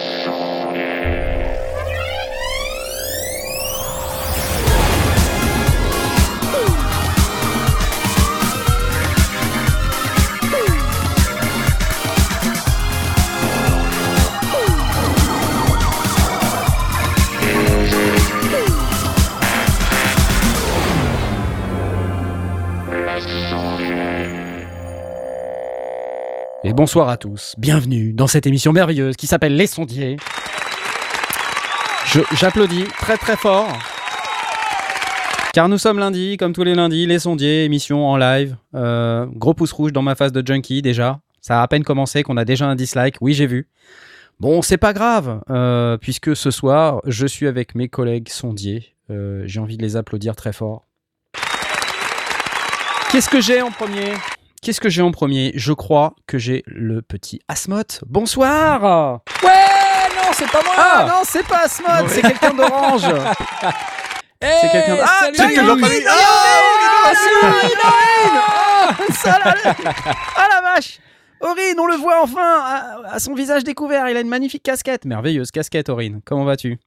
Et bonsoir à tous, bienvenue dans cette émission merveilleuse qui s'appelle Les Sondiers. J'applaudis très très fort. Car nous sommes lundi, comme tous les lundis, Les Sondiers, émission en live. Euh, gros pouce rouge dans ma face de junkie déjà. Ça a à peine commencé qu'on a déjà un dislike, oui j'ai vu. Bon, c'est pas grave, euh, puisque ce soir, je suis avec mes collègues sondiers. Euh, j'ai envie de les applaudir très fort. Qu'est-ce que j'ai en premier? Qu'est-ce que j'ai en premier? Je crois que j'ai le petit Asmoth. Bonsoir Ouais, non, c'est pas moi. Ah non, c'est pas Asmoth, c'est quelqu'un d'orange. c'est quelqu'un d'- Ah, a Aurine. Aurine. Ah, c'est Aurine, Aurine Ah, là. Ah la vache Aurine, on le voit enfin à, à son visage découvert. Il a une magnifique casquette. Merveilleuse casquette, Aurine. Comment vas-tu?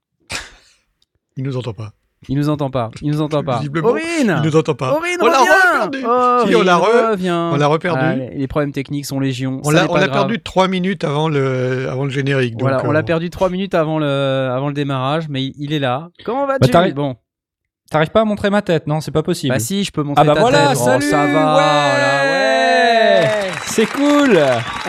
Il nous entend pas. Il nous entend pas. Il nous entend pas. Aurine Il nous entend pas. Aurine, on l'a reperdu. Oh, Si, on l'a re- on l'a reperdu. Ah, les problèmes techniques sont légion. On l'a perdu trois minutes avant le, avant le générique. donc, Voilà, on euh, l'a perdu trois minutes avant le, avant le démarrage, mais il, est là. Comment vas-tu? Bah, t'arrives- Bon, T'arrives pas à montrer ma tête, non C'est pas possible. bah si, je peux montrer ah bah ta voilà, tête. Oh, salut ça va, ouais, voilà, C'est cool.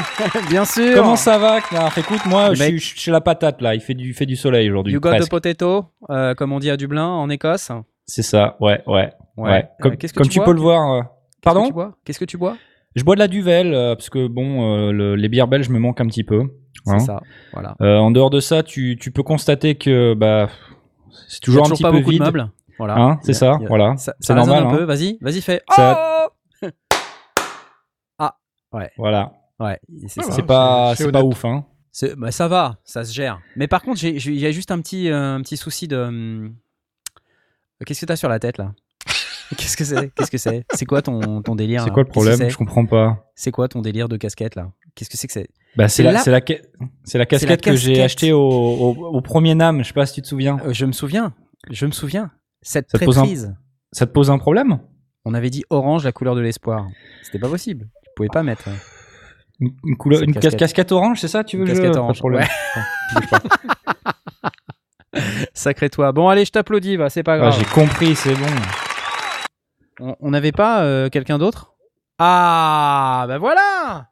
Bien sûr. Comment ça va, Knarf Écoute, moi, je suis je suis chez la patate, là. Il fait du, il fait du soleil aujourd'hui, You got the presque. potato, euh, comme on dit à Dublin, en Écosse? C'est ça, ouais, ouais. ouais. Euh, Comme, qu'est-ce que comme tu peux le voir... euh, Pardon? Qu'est-ce que tu bois? Je bois de la Duvel, euh, parce que, bon, euh, le- les bières belges me manquent un petit peu. C'est hein. ça. Voilà. Euh, en dehors de ça, tu, tu peux constater que bah, c'est toujours, a un petit pas peu beaucoup vide. de meubles. Voilà. Hein, c'est ça, a- voilà. Ça, C'est ça normal, un peu. hein. Vas-y, vas-y, fais. Ça- Oh Voilà. Ouais, c'est Ah ça. ouais. C'est pas, c'est c'est pas ouf, hein. C'est- bah, ça va, ça se gère. Mais par contre, il y a juste un petit, euh, un petit souci de. hum, Qu'est-ce que t'as sur la tête là? Qu'est-ce que c'est? Qu'est-ce que c'est? C'est quoi ton, ton délire C'est là quoi le problème? c'est? Je comprends pas. C'est quoi ton délire de casquette là? Qu'est-ce que c'est que c'est? Bah, c'est la, la- c'est la, ca- c'est la casquette que j'ai achetée au, au, au premier NAM. Je sais pas si tu te souviens. Euh, Je me souviens, je me souviens. Cette Ça te pose un-. Ça te pose un problème? On avait dit orange, la couleur de l'espoir. C'était pas possible. Tu pouvais pas mettre. Une, une couleur, Cette une cas- casquette. casquette. orange, c'est ça Tu veux Une que casquette orange, problème. ouais. Sacré toi. Bon, allez, je t'applaudis, va, c'est pas grave. j'ai compris, c'est bon. On- n'avait pas euh, quelqu'un d'autre? Ah, ben voilà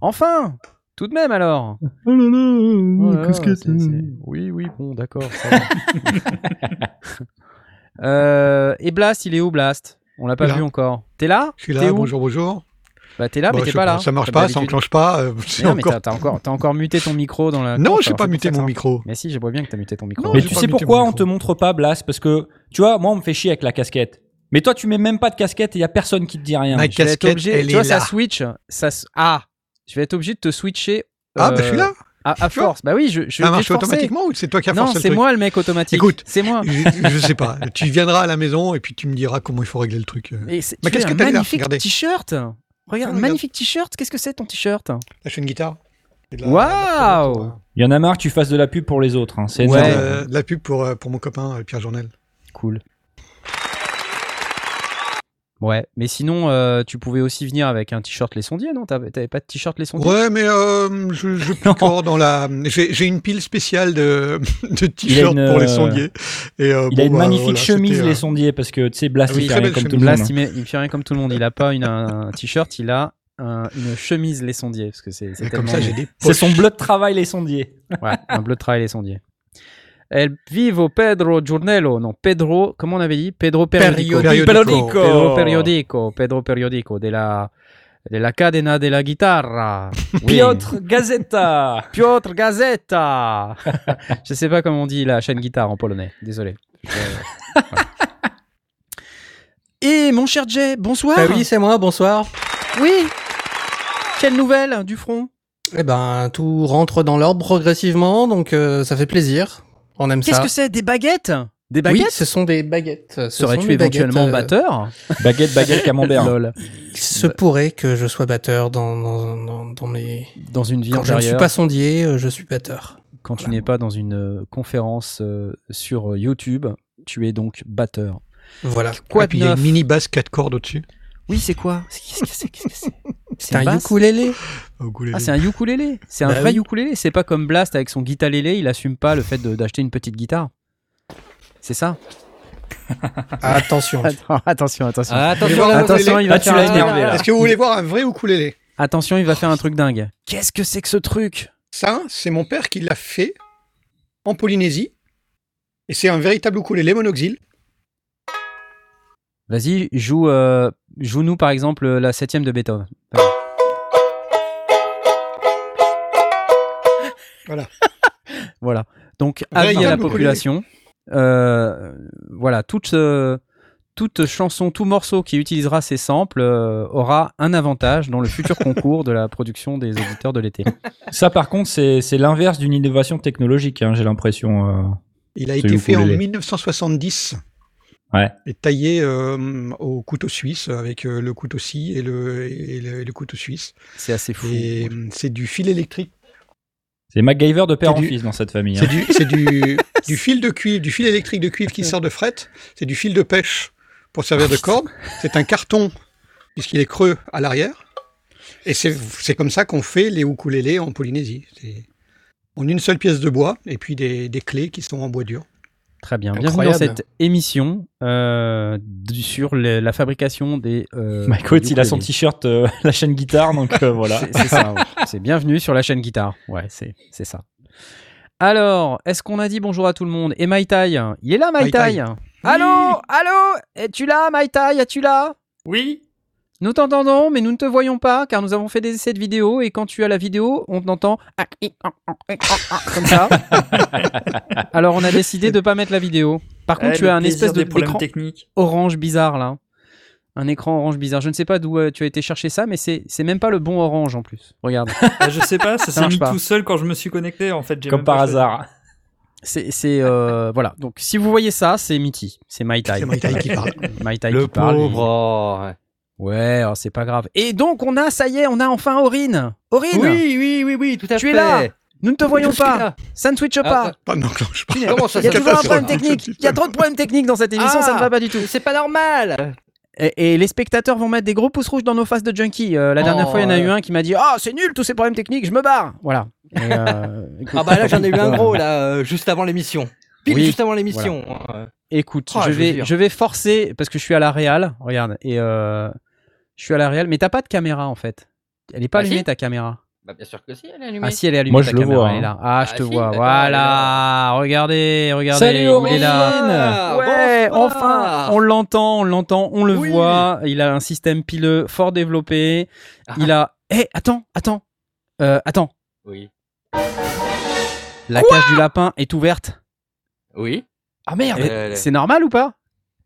Enfin Tout de même alors Oh là là, Oh là casquette. Oui, oui, bon, d'accord. ça va. Euh, et Blast, il est où Blast? On l'a pas Là. vu encore. T'es là? Je suis là, bonjour, bonjour. Bah t'es là, Bon, mais je t'es sais pas là. Ça marche pas, ça enclenche pas. euh, c'est Mais non, mais encore- t'as t'as encore, t'as encore muté ton micro dans la. Non, j'ai pas muté ça mon ça- micro. Mais si, je vois bien que t'as muté ton micro. Non, Mais tu pas sais pourquoi on te montre pas, Blas? Parce que, tu vois, moi, on me fait chier avec la casquette. Mais toi, tu mets même pas de casquette et y a personne qui te dit rien. Ma casquette, obligé- elle tu vois, est ça là. switch. Ça, ah, je vais être obligé de te switcher. Ah, euh, bah je suis là. À, vois force. Bah oui, je, je Ça marche automatiquement ou c'est toi qui as Non, forcé le c'est moi le mec automatique. Écoute. c'est moi. je, je sais pas. Tu viendras à la maison et puis tu me diras comment il faut régler le truc. euh. C'est- Ma tu as un casquette, là, magnifique regardez. t-shirt? Regarde, magnifique t-shirt. Qu'est-ce que c'est ton t-shirt? Là, je fais une guitare. De Waouh de Il y en a marre que tu fasses de la pub pour les autres. hein. C'est Ouais. énorme. Euh, de la pub pour, euh, pour mon copain euh, Pierre Journel. Cool. Ouais, mais sinon, euh, tu pouvais aussi venir avec un t-shirt Les Sondiers, non? T'avais pas de t-shirt Les Sondiers? Ouais, mais euh, je, je picore dans la. J'ai une pile spéciale de, de t-shirts pour les euh, sondiers. Et, euh, Il bon, a une bah, magnifique voilà, chemise, les sondiers, parce que, tu sais, Blast, Oui, il fait rien comme tout le monde. Blast, il, met- il fait rien comme tout le monde. Il a pas une, un t-shirt, il a un- une chemise Les Sondiers. Parce que c'est c'est et Comme tellement. ça, j'ai des C'est poches. son bleu de travail, les sondiers. Ouais, un bleu de travail Les Sondiers. El vivo Pedro Giornello, non, Pedro, comment on avait dit? Pedro Periodico. Periodico. Periodico. Pedro Periodico, Pedro Periodico, de la, de la cadena de la guitarra. Oui. Piotr Gazeta. Piotr Gazeta Je sais pas comment on dit la chaîne guitare en polonais, désolé. Je- voilà. Et mon cher Jay, bonsoir Ah oui, c'est moi, bonsoir. Oui Quelle nouvelle du front? Eh ben, tout rentre dans l'ordre progressivement, donc euh, ça fait plaisir. On aime Qu'est-ce ça. que c'est Des baguettes? Des oui, baguettes? ce sont des baguettes. Ce sont Serais-tu des baguettes, éventuellement euh, batteur? Baguette, baguette, camembert. Lol. Il se pourrait que je sois batteur dans, dans, dans, dans mes... Dans une vie Quand je ne suis pas sondier, euh, je suis batteur. quand tu n'es pas dans une euh, conférence euh, sur YouTube. Tu es donc batteur. Voilà. Quoi Et puis il y a une mini basse 4 cordes au-dessus. Oui, c'est quoi? Qu'est-ce que c'est? Qu'est-ce que c'est? C'est un ukulélé. Ah, c'est un ukulélé. C'est un Bah vrai oui. ukulélé. C'est pas comme Blast avec son guitarélé. Il assume pas le fait d'acheter une petite guitare. C'est ça Attention. Attends, Attention, attention. Ah, attention, un Attention, il va Ah, faire un-. Est-ce que vous voulez voir un vrai ukulélé? Attention, il va faire un truc dingue. Qu'est-ce que c'est que ce truc? Ça, c'est mon père qui l'a fait en Polynésie. Et c'est un véritable ukulélé monoxyle. Vas-y, joue, euh, joue-nous par exemple la septième de Beethoven. Voilà. voilà. Donc, avis à la population. Euh, voilà, toute, euh, toute chanson, tout morceau qui utilisera ces samples euh, aura un avantage dans le futur concours de la production des auditeurs de l'été. Ça, par contre, c'est l'inverse d'une innovation technologique, hein, j'ai l'impression. euh. Il a été fait en ukulélé. 1970 Ouais. et taillé euh, au couteau suisse avec euh, le couteau scie et le, et le, et le couteau suisse. C'est assez fou. C'est du fil électrique. C'est MacGyver de père en du- fils dans cette famille. C'est hein. du, c'est du, du fil de cuivre, du fil électrique de cuivre qui sort de fret. C'est du fil de pêche pour servir de corde. C'est un carton puisqu'il est creux à l'arrière. Et c'est comme ça qu'on fait les ukulélés en Polynésie. En une seule pièce de bois et puis des, des clés qui sont en bois dur. Très bien. Bienvenue dans cette émission euh, sur la fabrication des. Euh, Mike Watt, il a son t-shirt, euh, la chaîne guitare, donc euh, voilà. C'est ça. ouais. C'est bienvenue sur la chaîne guitare. Ouais, c'est c'est ça. Alors, est-ce qu'on a dit bonjour à tout le monde? Et Maïtaï Il est là, Maïtaï. Allô? Allô? Es-tu là, Maïtaï Es-tu là? Oui. Nous t'entendons, mais nous ne te voyons pas, car nous avons fait des essais de vidéo, et quand tu as la vidéo, on t'entend comme ça. Alors, on a décidé de pas mettre la vidéo. Par contre, Eh, tu as un espèce de d'écran techniques. orange bizarre là. Un écran orange bizarre. Je ne sais pas d'où euh, tu as été chercher ça, mais c'est c'est même pas le bon orange en plus. Regarde. Ah, je sais pas, ça s'est marche mis pas. tout seul quand je me suis connecté en fait. Comme par hasard. C'est c'est, euh, voilà. Donc si vous voyez ça, c'est Mitty, c'est My Tai. C'est My Tai qui parle. Tai Le qui parle. pauvre. oh, ouais. Ouais, alors, c'est pas grave. Et donc on a, ça y est, on a enfin Aurine. Aurine, Oui, oui, oui, oui, tout à Tu fait. es là nous ne te voyons Je pas. Ça ne switche Ah, pas. ah, Pas n'enclenche pas. Comment ça, Il y a toujours un problème technique. Il y a trop de problèmes techniques dans cette émission, Ah. ça ne va pas du tout. C'est pas normal. Et, et les spectateurs vont mettre des gros pouces rouges dans nos faces de junkie. Euh, la dernière Oh, fois, il y en a eu un qui m'a dit Ah, c'est nul tous ces problèmes techniques, je me barre. Voilà. Et, euh, écoute, Ah bah là j'en ai eu un gros là euh, juste avant l'émission. Pile Oui, juste avant l'émission. Euh, Écoute, Oh, je, je vais, je vais forcer parce que je suis à la Real. Regarde, et euh, je suis à la Real, mais t'as pas de caméra en fait. Elle est pas Ah, allumée si ta caméra. Bah bien sûr que si, elle est allumée. Ah si, elle est allumée Moi, ta je le caméra. vois, Elle est hein. là. Ah, je Ah, te si, vois. Voilà. Regardez, regardez. Salut, il est là. Ah, Ouais, bonsoir. enfin, on l'entend, on l'entend, on le Oui. voit. Il a un système pileux fort développé. Ah. Il a. Eh, attends, attends, Euh, attends. Oui. La cage du lapin est ouverte. Oui. Ah merde Euh, C'est normal ou pas?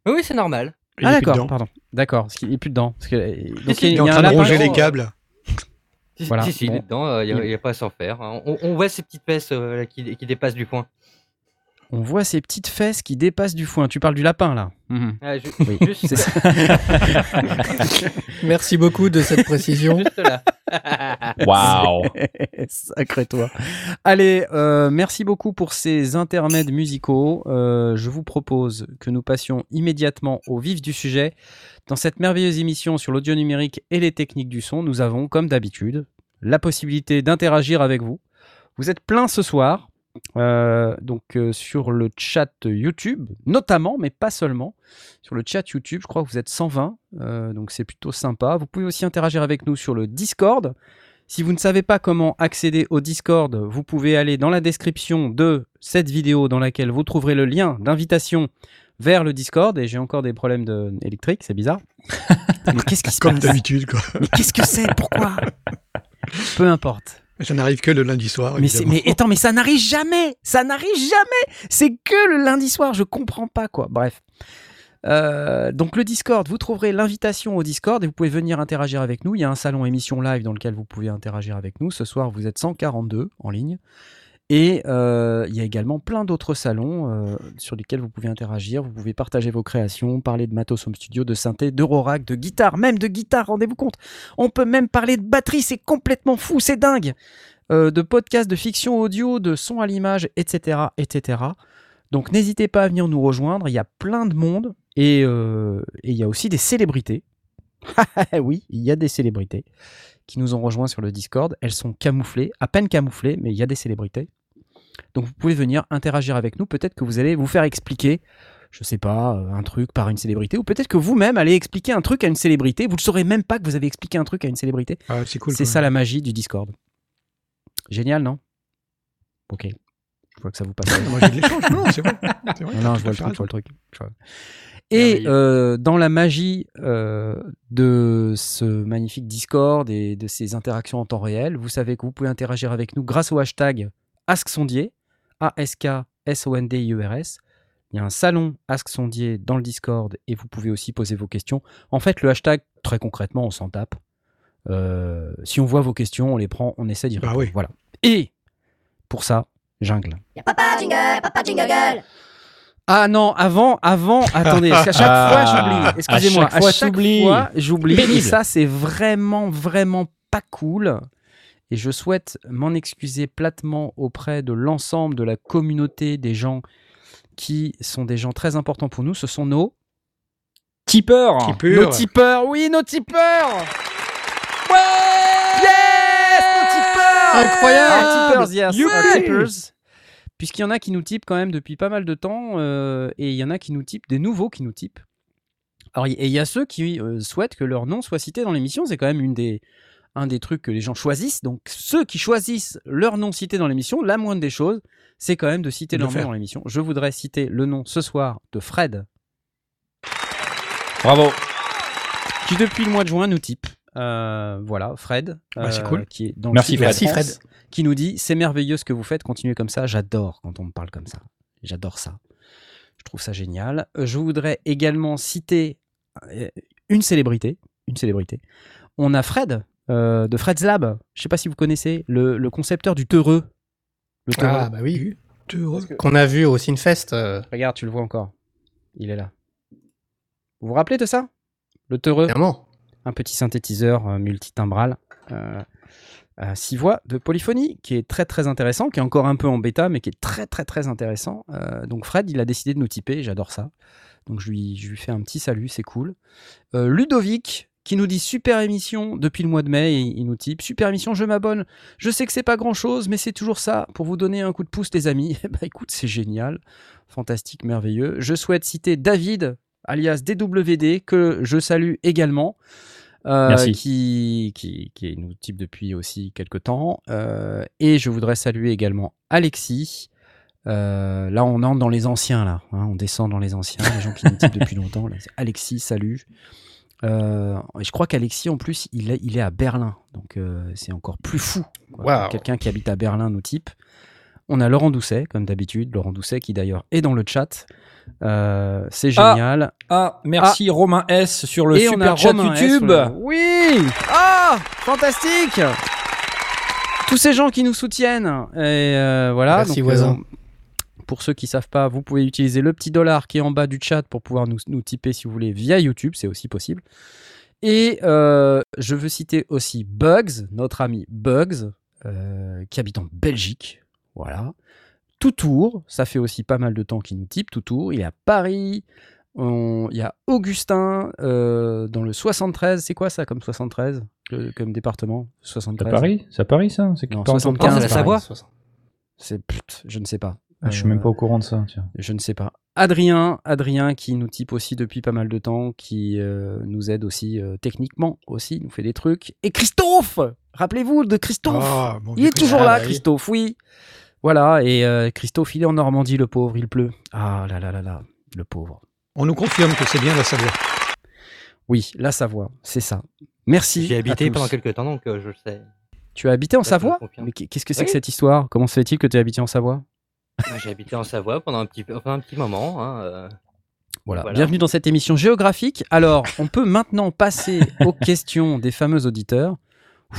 Oui, c'est normal. Il Ah d'accord, pardon. D'accord, parce qu'il est plus dedans. Parce que, donc si, il est en train de ronger les câbles. Si, Voilà, si, si, il est dedans, il n'y a, pas à s'en faire. hein. On, on voit ces petites fesses euh, là, qui, qui dépassent du point. On voit ses petites fesses qui dépassent du foin. Tu parles du lapin là. Mhm. Ah, ju- Oui, juste, c'est ça. Merci beaucoup de cette précision. juste là. Waouh Sacré toi. Allez, euh, merci beaucoup pour ces intermèdes musicaux. Euh, je vous propose que nous passions immédiatement au vif du sujet. Dans cette merveilleuse émission sur l'audio numérique et les techniques du son, nous avons, comme d'habitude, la possibilité d'interagir avec vous. Vous êtes plein ce soir, euh, donc euh, sur le chat YouTube, notamment, mais pas seulement. Sur le chat YouTube, je crois que vous êtes 120, euh, donc c'est plutôt sympa. Vous pouvez aussi interagir avec nous sur le Discord. Si vous ne savez pas comment accéder au Discord, vous pouvez aller dans la description de cette vidéo dans laquelle vous trouverez le lien d'invitation vers le Discord. Et j'ai encore des problèmes de... électriques, c'est bizarre. Mais qu'est-ce qui se Comme passe? d'habitude, quoi. Mais qu'est-ce que c'est? Pourquoi? Peu importe. Ça n'arrive que le lundi soir. Mais, mais attends, mais ça n'arrive jamais Ça n'arrive jamais C'est que le lundi soir, je comprends pas quoi. Bref. Euh, donc le Discord, vous trouverez l'invitation au Discord et vous pouvez venir interagir avec nous. Il y a un salon émission live dans lequel vous pouvez interagir avec nous. Ce soir, vous êtes 142 en ligne. Et euh, il y a également plein d'autres salons euh, sur lesquels vous pouvez interagir. Vous pouvez partager vos créations, parler de matos home studio, de synthé, d'Eurorack, de guitare, même de guitare, rendez-vous compte. On peut même parler de batterie, c'est complètement fou, c'est dingue. euh, de podcasts de fiction audio, de son à l'image, etc., etc. Donc n'hésitez pas à venir nous rejoindre. Il y a plein de monde et, et il y a aussi des célébrités. oui, il y a des célébrités qui nous ont rejoints sur le Discord. Elles sont camouflées, à peine camouflées, mais il y a des célébrités. Donc vous pouvez venir interagir avec nous. Peut-être que vous allez vous faire expliquer, je sais pas, euh, un truc par une célébrité, ou peut-être que vous-même allez expliquer un truc à une célébrité. Vous ne saurez même pas que vous avez expliqué un truc à une célébrité. Ah, c'est cool. C'est quand ça la magie du Discord. Génial, non? Ok. Je vois que ça vous passe. Moi, j'ai de l'échange. Non, c'est. C'est vrai, Non, je vois le truc, à fait je vois le truc. je vois. Et euh, dans la magie euh, de ce magnifique Discord et de ces interactions en temps réel, vous savez que vous pouvez interagir avec nous grâce au hashtag AskSondier, A-S-K-S-O-N-D-I-E-R-S. Il y a un salon Ask Sondier dans le Discord et vous pouvez aussi poser vos questions. En fait, le hashtag, très concrètement, on s'en tape. Euh, si on voit vos questions, on les prend, on essaie d'y Bah répondre. oui. Voilà. Et pour ça, jungle. Papa jingle, papa jingle gueule. Ah non, avant, avant, attendez, parce qu'à chaque Ah, fois j'oublie. Excusez-moi, à chaque fois, j'oublie. Et ça, c'est vraiment, vraiment pas cool. Et je souhaite m'en excuser platement auprès de l'ensemble de la communauté des gens qui sont des gens très importants pour nous. Ce sont nos, Tipeur. Qui pur. nos tipeurs. Oui, nos tipeurs. Ouais Yes Nos tipeurs Incroyable. Our tippers, yes. Our. Puisqu'il y en a qui nous typent quand même depuis pas mal de temps, euh, et il y en a qui nous typent, des nouveaux qui nous typent. Alors, et il y a ceux qui euh, souhaitent que leur nom soit cité dans l'émission, c'est quand même une des, un des trucs que les gens choisissent. Donc, ceux qui choisissent leur nom cité dans l'émission, la moindre des choses, c'est quand même de citer De leur nom dans l'émission. Je voudrais citer le nom ce soir de Fred, Bravo. qui depuis le mois de juin nous type. Euh, voilà, Fred, Bah, c'est euh, cool. qui est dans Merci, le Fred. Merci, France, qui nous dit c'est merveilleux ce que vous faites, continuez comme ça. J'adore quand on me parle comme ça. J'adore ça. Je trouve ça génial. Euh, Je voudrais également citer une célébrité, une célébrité. On a Fred de Fred's Lab. Je sais pas si vous connaissez le, le concepteur du teureux. Le teureux. Ah, bah oui. Heureux. Qu'on a vu au Sinfest. euh, Regarde, tu le vois encore. Il est là. Vous vous rappelez de ça? Le teureux? Clairement. un petit synthétiseur euh, multitimbral euh, à six voix de polyphonie qui est très très intéressant, qui est encore un peu en bêta mais qui est très très très intéressant. Euh, donc Fred, il a décidé de nous typer, j'adore ça. Donc je lui, je lui fais un petit salut, c'est cool. Euh, Ludovic qui nous dit super émission depuis le mois de mai, et il nous type super émission, je m'abonne. Je sais que c'est pas grand chose, mais c'est toujours ça pour vous donner un coup de pouce, les amis. Ben écoute, c'est génial, fantastique, merveilleux. Je souhaite citer David, alias DWD, que je salue également. euh, Merci. Qui, qui, qui nous type depuis aussi quelques temps. Euh, et je voudrais saluer également Alexis. Euh, là, on entre dans les anciens, là. hein, on descend dans les anciens, les gens qui nous typent depuis longtemps. là. Alexis, salut. Euh, et je crois qu'Alexis, en plus, il est, il est à Berlin. Donc, euh, c'est encore plus fou. Quelqu'un qui habite à Berlin nous type. On a Laurent Doucet, comme d'habitude. Laurent Doucet, qui d'ailleurs est dans le chat. Euh, c'est Ah, génial. Ah, merci Romain S sur le Et super chat Romain YouTube. le- Oui Ah Fantastique Tous ces gens qui nous soutiennent. Et euh, voilà. Merci, donc, voisin. Pour ceux qui savent pas, vous pouvez utiliser le petit dollar qui est en bas du chat pour pouvoir nous, nous typer si vous voulez via YouTube, c'est aussi possible. Et euh, je veux citer aussi Bugs, notre ami Bugs, euh, qui habite en Belgique. Voilà. Toutour, ça fait aussi pas mal de temps qu'il nous type. Toutour, il est à Paris. On- Il y a Augustin euh, dans le 73. C'est quoi ça comme 73 le- Comme département? C'est 73 à Paris? C'est à Paris ça? C'est Non, pas en 75, c'est la. Savoie? C'est je ne sais pas. Ah, Je suis même Euh, pas au courant de ça. Tiens. Je ne sais pas. Adrien, Adrien qui nous type aussi depuis pas mal de temps, qui euh, nous aide aussi euh, techniquement aussi, nous fait des trucs. Et Christophe, rappelez-vous de Christophe. Ah, bon, il est toujours ah, là. Christophe, oui. Voilà, et euh, Christophe, il est en Normandie, le pauvre, il pleut. Ah là là là là, le pauvre. On nous confirme que c'est bien la Savoie. Oui, la Savoie, c'est ça. Merci. J'y ai à habité tous. pendant quelques temps, donc euh, je le sais. Tu as habité en Ça, Savoie? Mais qu'est-ce que c'est que cette histoire? Comment se fait-il que tu as habité en Savoie? J'ai habité en Savoie pendant un petit, pendant un petit moment. hein, euh, Voilà. Voilà. Bienvenue dans cette émission géographique. Alors, on peut maintenant passer aux questions des fameux auditeurs.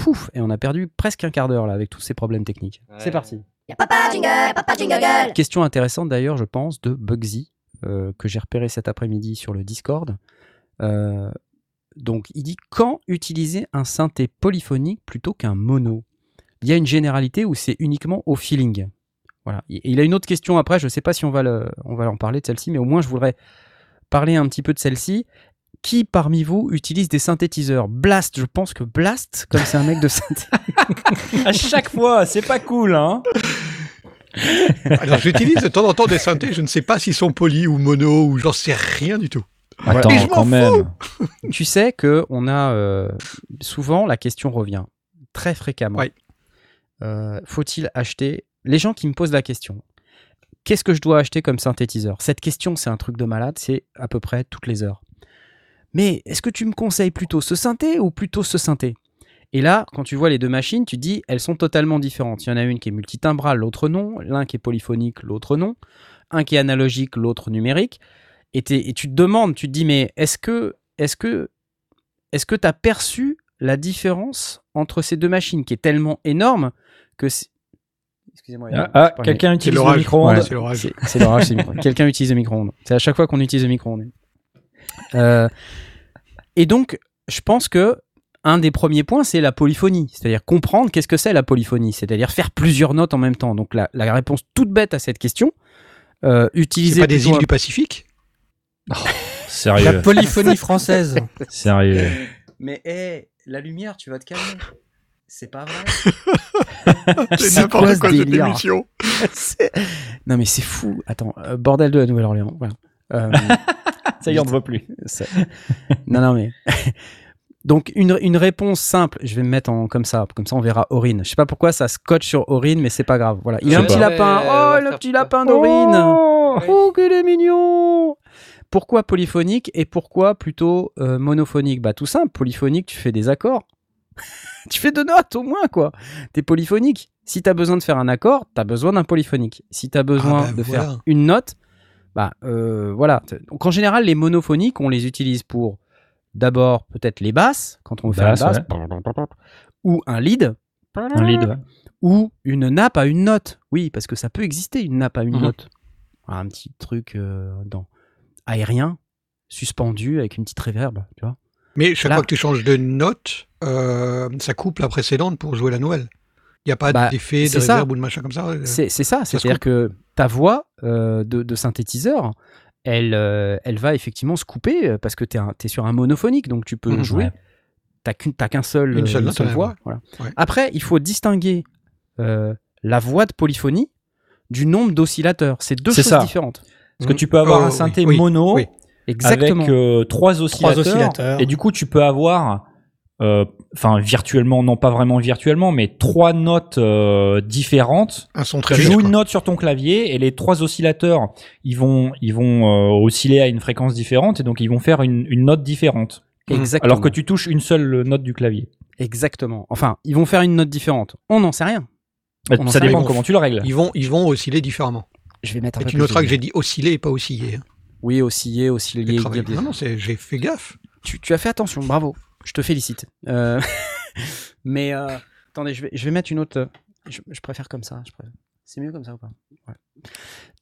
Ouf, et on a perdu presque un quart d'heure là avec tous ces problèmes techniques. Ouais. C'est parti. Y'a papa jingle, papa jingle. Question intéressante d'ailleurs, je pense, de Bugsy, euh, que j'ai repéré cet après-midi sur le Discord. Euh, donc, il dit quand utiliser un synthé polyphonique plutôt qu'un mono? Il y a une généralité où c'est uniquement au feeling. Voilà. Et il a une autre question après, je ne sais pas si on va, le, on va en parler de celle-ci, mais au moins je voudrais parler un petit peu de celle-ci. Qui parmi vous utilise des synthétiseurs? Blast, je pense que Blast, comme c'est un mec de synthé. À chaque fois, c'est pas cool, hein Alors j'utilise de temps en temps des synthés, je ne sais pas s'ils sont polis ou mono ou j'en sais rien du tout. Attends, Et je m'en quand même. tu sais que on a euh, souvent la question revient très fréquemment. Oui. Euh, Faut-il acheter Les gens qui me posent la question. Qu'est-ce que je dois acheter comme synthétiseur? Cette question, c'est un truc de malade. C'est à peu près toutes les heures. Mais est-ce que tu me conseilles plutôt ce synthé ou plutôt ce synthé? Et là, quand tu vois les deux machines, tu te dis elles sont totalement différentes. Il y en a une qui est multitimbrale, l'autre non. L'un qui est polyphonique, l'autre non. Un qui est analogique, l'autre numérique. Et, et tu te demandes, tu te dis mais est-ce que est-ce est-ce que tu as perçu la différence entre ces deux machines qui est tellement énorme que Excusez-moi. Ah, ah, quelqu'un utilise le micro-ondes. Ouais, c'est l'orage. c'est c'est l'orage, c'est le micro. Quelqu'un utilise le micro-ondes. C'est à chaque fois qu'on utilise le micro-ondes. Euh, et donc, je pense que un des premiers points, c'est la polyphonie. C'est-à-dire comprendre qu'est-ce que c'est la polyphonie. C'est-à-dire faire plusieurs notes en même temps. Donc, la, la réponse toute bête à cette question, euh, C'est utiliser pas des îles un- du Pacifique? La Sérieux, polyphonie française. sérieux. Mais hé, la lumière, tu vas te calmer. C'est pas vrai? C'est n'importe quoi cette émission. Non mais c'est fou. Attends, euh, bordel de la Nouvelle-Orléans. Voilà. Euh, Ça y est, on ne voit plus. non non mais donc une, une réponse simple. Je vais me mettre en comme ça, comme ça on verra Aurine. Je sais pas pourquoi ça scotche sur Aurine, mais c'est pas grave. Voilà, il Je a un petit lapin. Oh le petit lapin d'Aurine. Oh Oh, qu'il est mignon Pourquoi polyphonique et pourquoi plutôt euh, monophonique? Bah tout simple, polyphonique, tu fais des accords. tu fais deux notes au moins, quoi. T'es polyphonique. Si t'as besoin de faire un accord, t'as besoin d'un polyphonique. Si t'as besoin bah de voilà. faire une note, bah euh, voilà. Donc en général, les monophoniques, on les utilise pour d'abord peut-être les basses, quand on veut faire Basse, une basse, ou un lead, Un lead, ouais. ou une nappe à une note. Oui, parce que ça peut exister une nappe à une Mhm. note. Un petit truc euh, dans aérien, suspendu avec une petite réverbe, tu vois. Mais chaque Là- fois que tu changes de note, euh, ça coupe la précédente pour jouer la nouvelle. Il n'y a pas Bah, d'effet de ça. réverb ou de machin comme ça. C'est ça, c'est-à-dire que ta voix euh, de, de synthétiseur, elle, euh, elle va effectivement se couper parce que tu es, sur un monophonique, donc tu peux Mhm. jouer. Ouais. T'as qu'un seul, Une seule voix. ouais. voilà. Ouais. Après, il faut distinguer euh, la voix de polyphonie du nombre d'oscillateurs. C'est deux C'est choses ça. différentes. Parce que tu peux avoir Oh, un synthé oui, mono oui. Exactement. avec euh, trois, oscillateurs, oscillateurs. Et du coup, tu peux avoir, euh, enfin virtuellement, non pas vraiment virtuellement, mais trois notes euh, différentes. Un son très Tu joues quoi. une note sur ton clavier et les trois oscillateurs, ils vont, ils vont euh, osciller à une fréquence différente et donc ils vont faire une, une note différente. Exactement. Alors que tu touches une seule note du clavier. Exactement. Enfin, ils vont faire une note différente. On n'en sait rien. Ça sait dépend rien. comment tu le règles. Ils vont, ils vont osciller différemment. Je vais mettre un Et peu tu noteras que j'ai dit osciller et pas osciller. hein. Oui, osciller, osciller. Non, non, j'ai fait gaffe. Tu, tu as fait attention, bravo. Je te félicite. Euh, mais euh, attendez, je vais, je vais mettre une autre. Je, je préfère comme ça. préfère. C'est mieux comme ça ou pas? Ouais.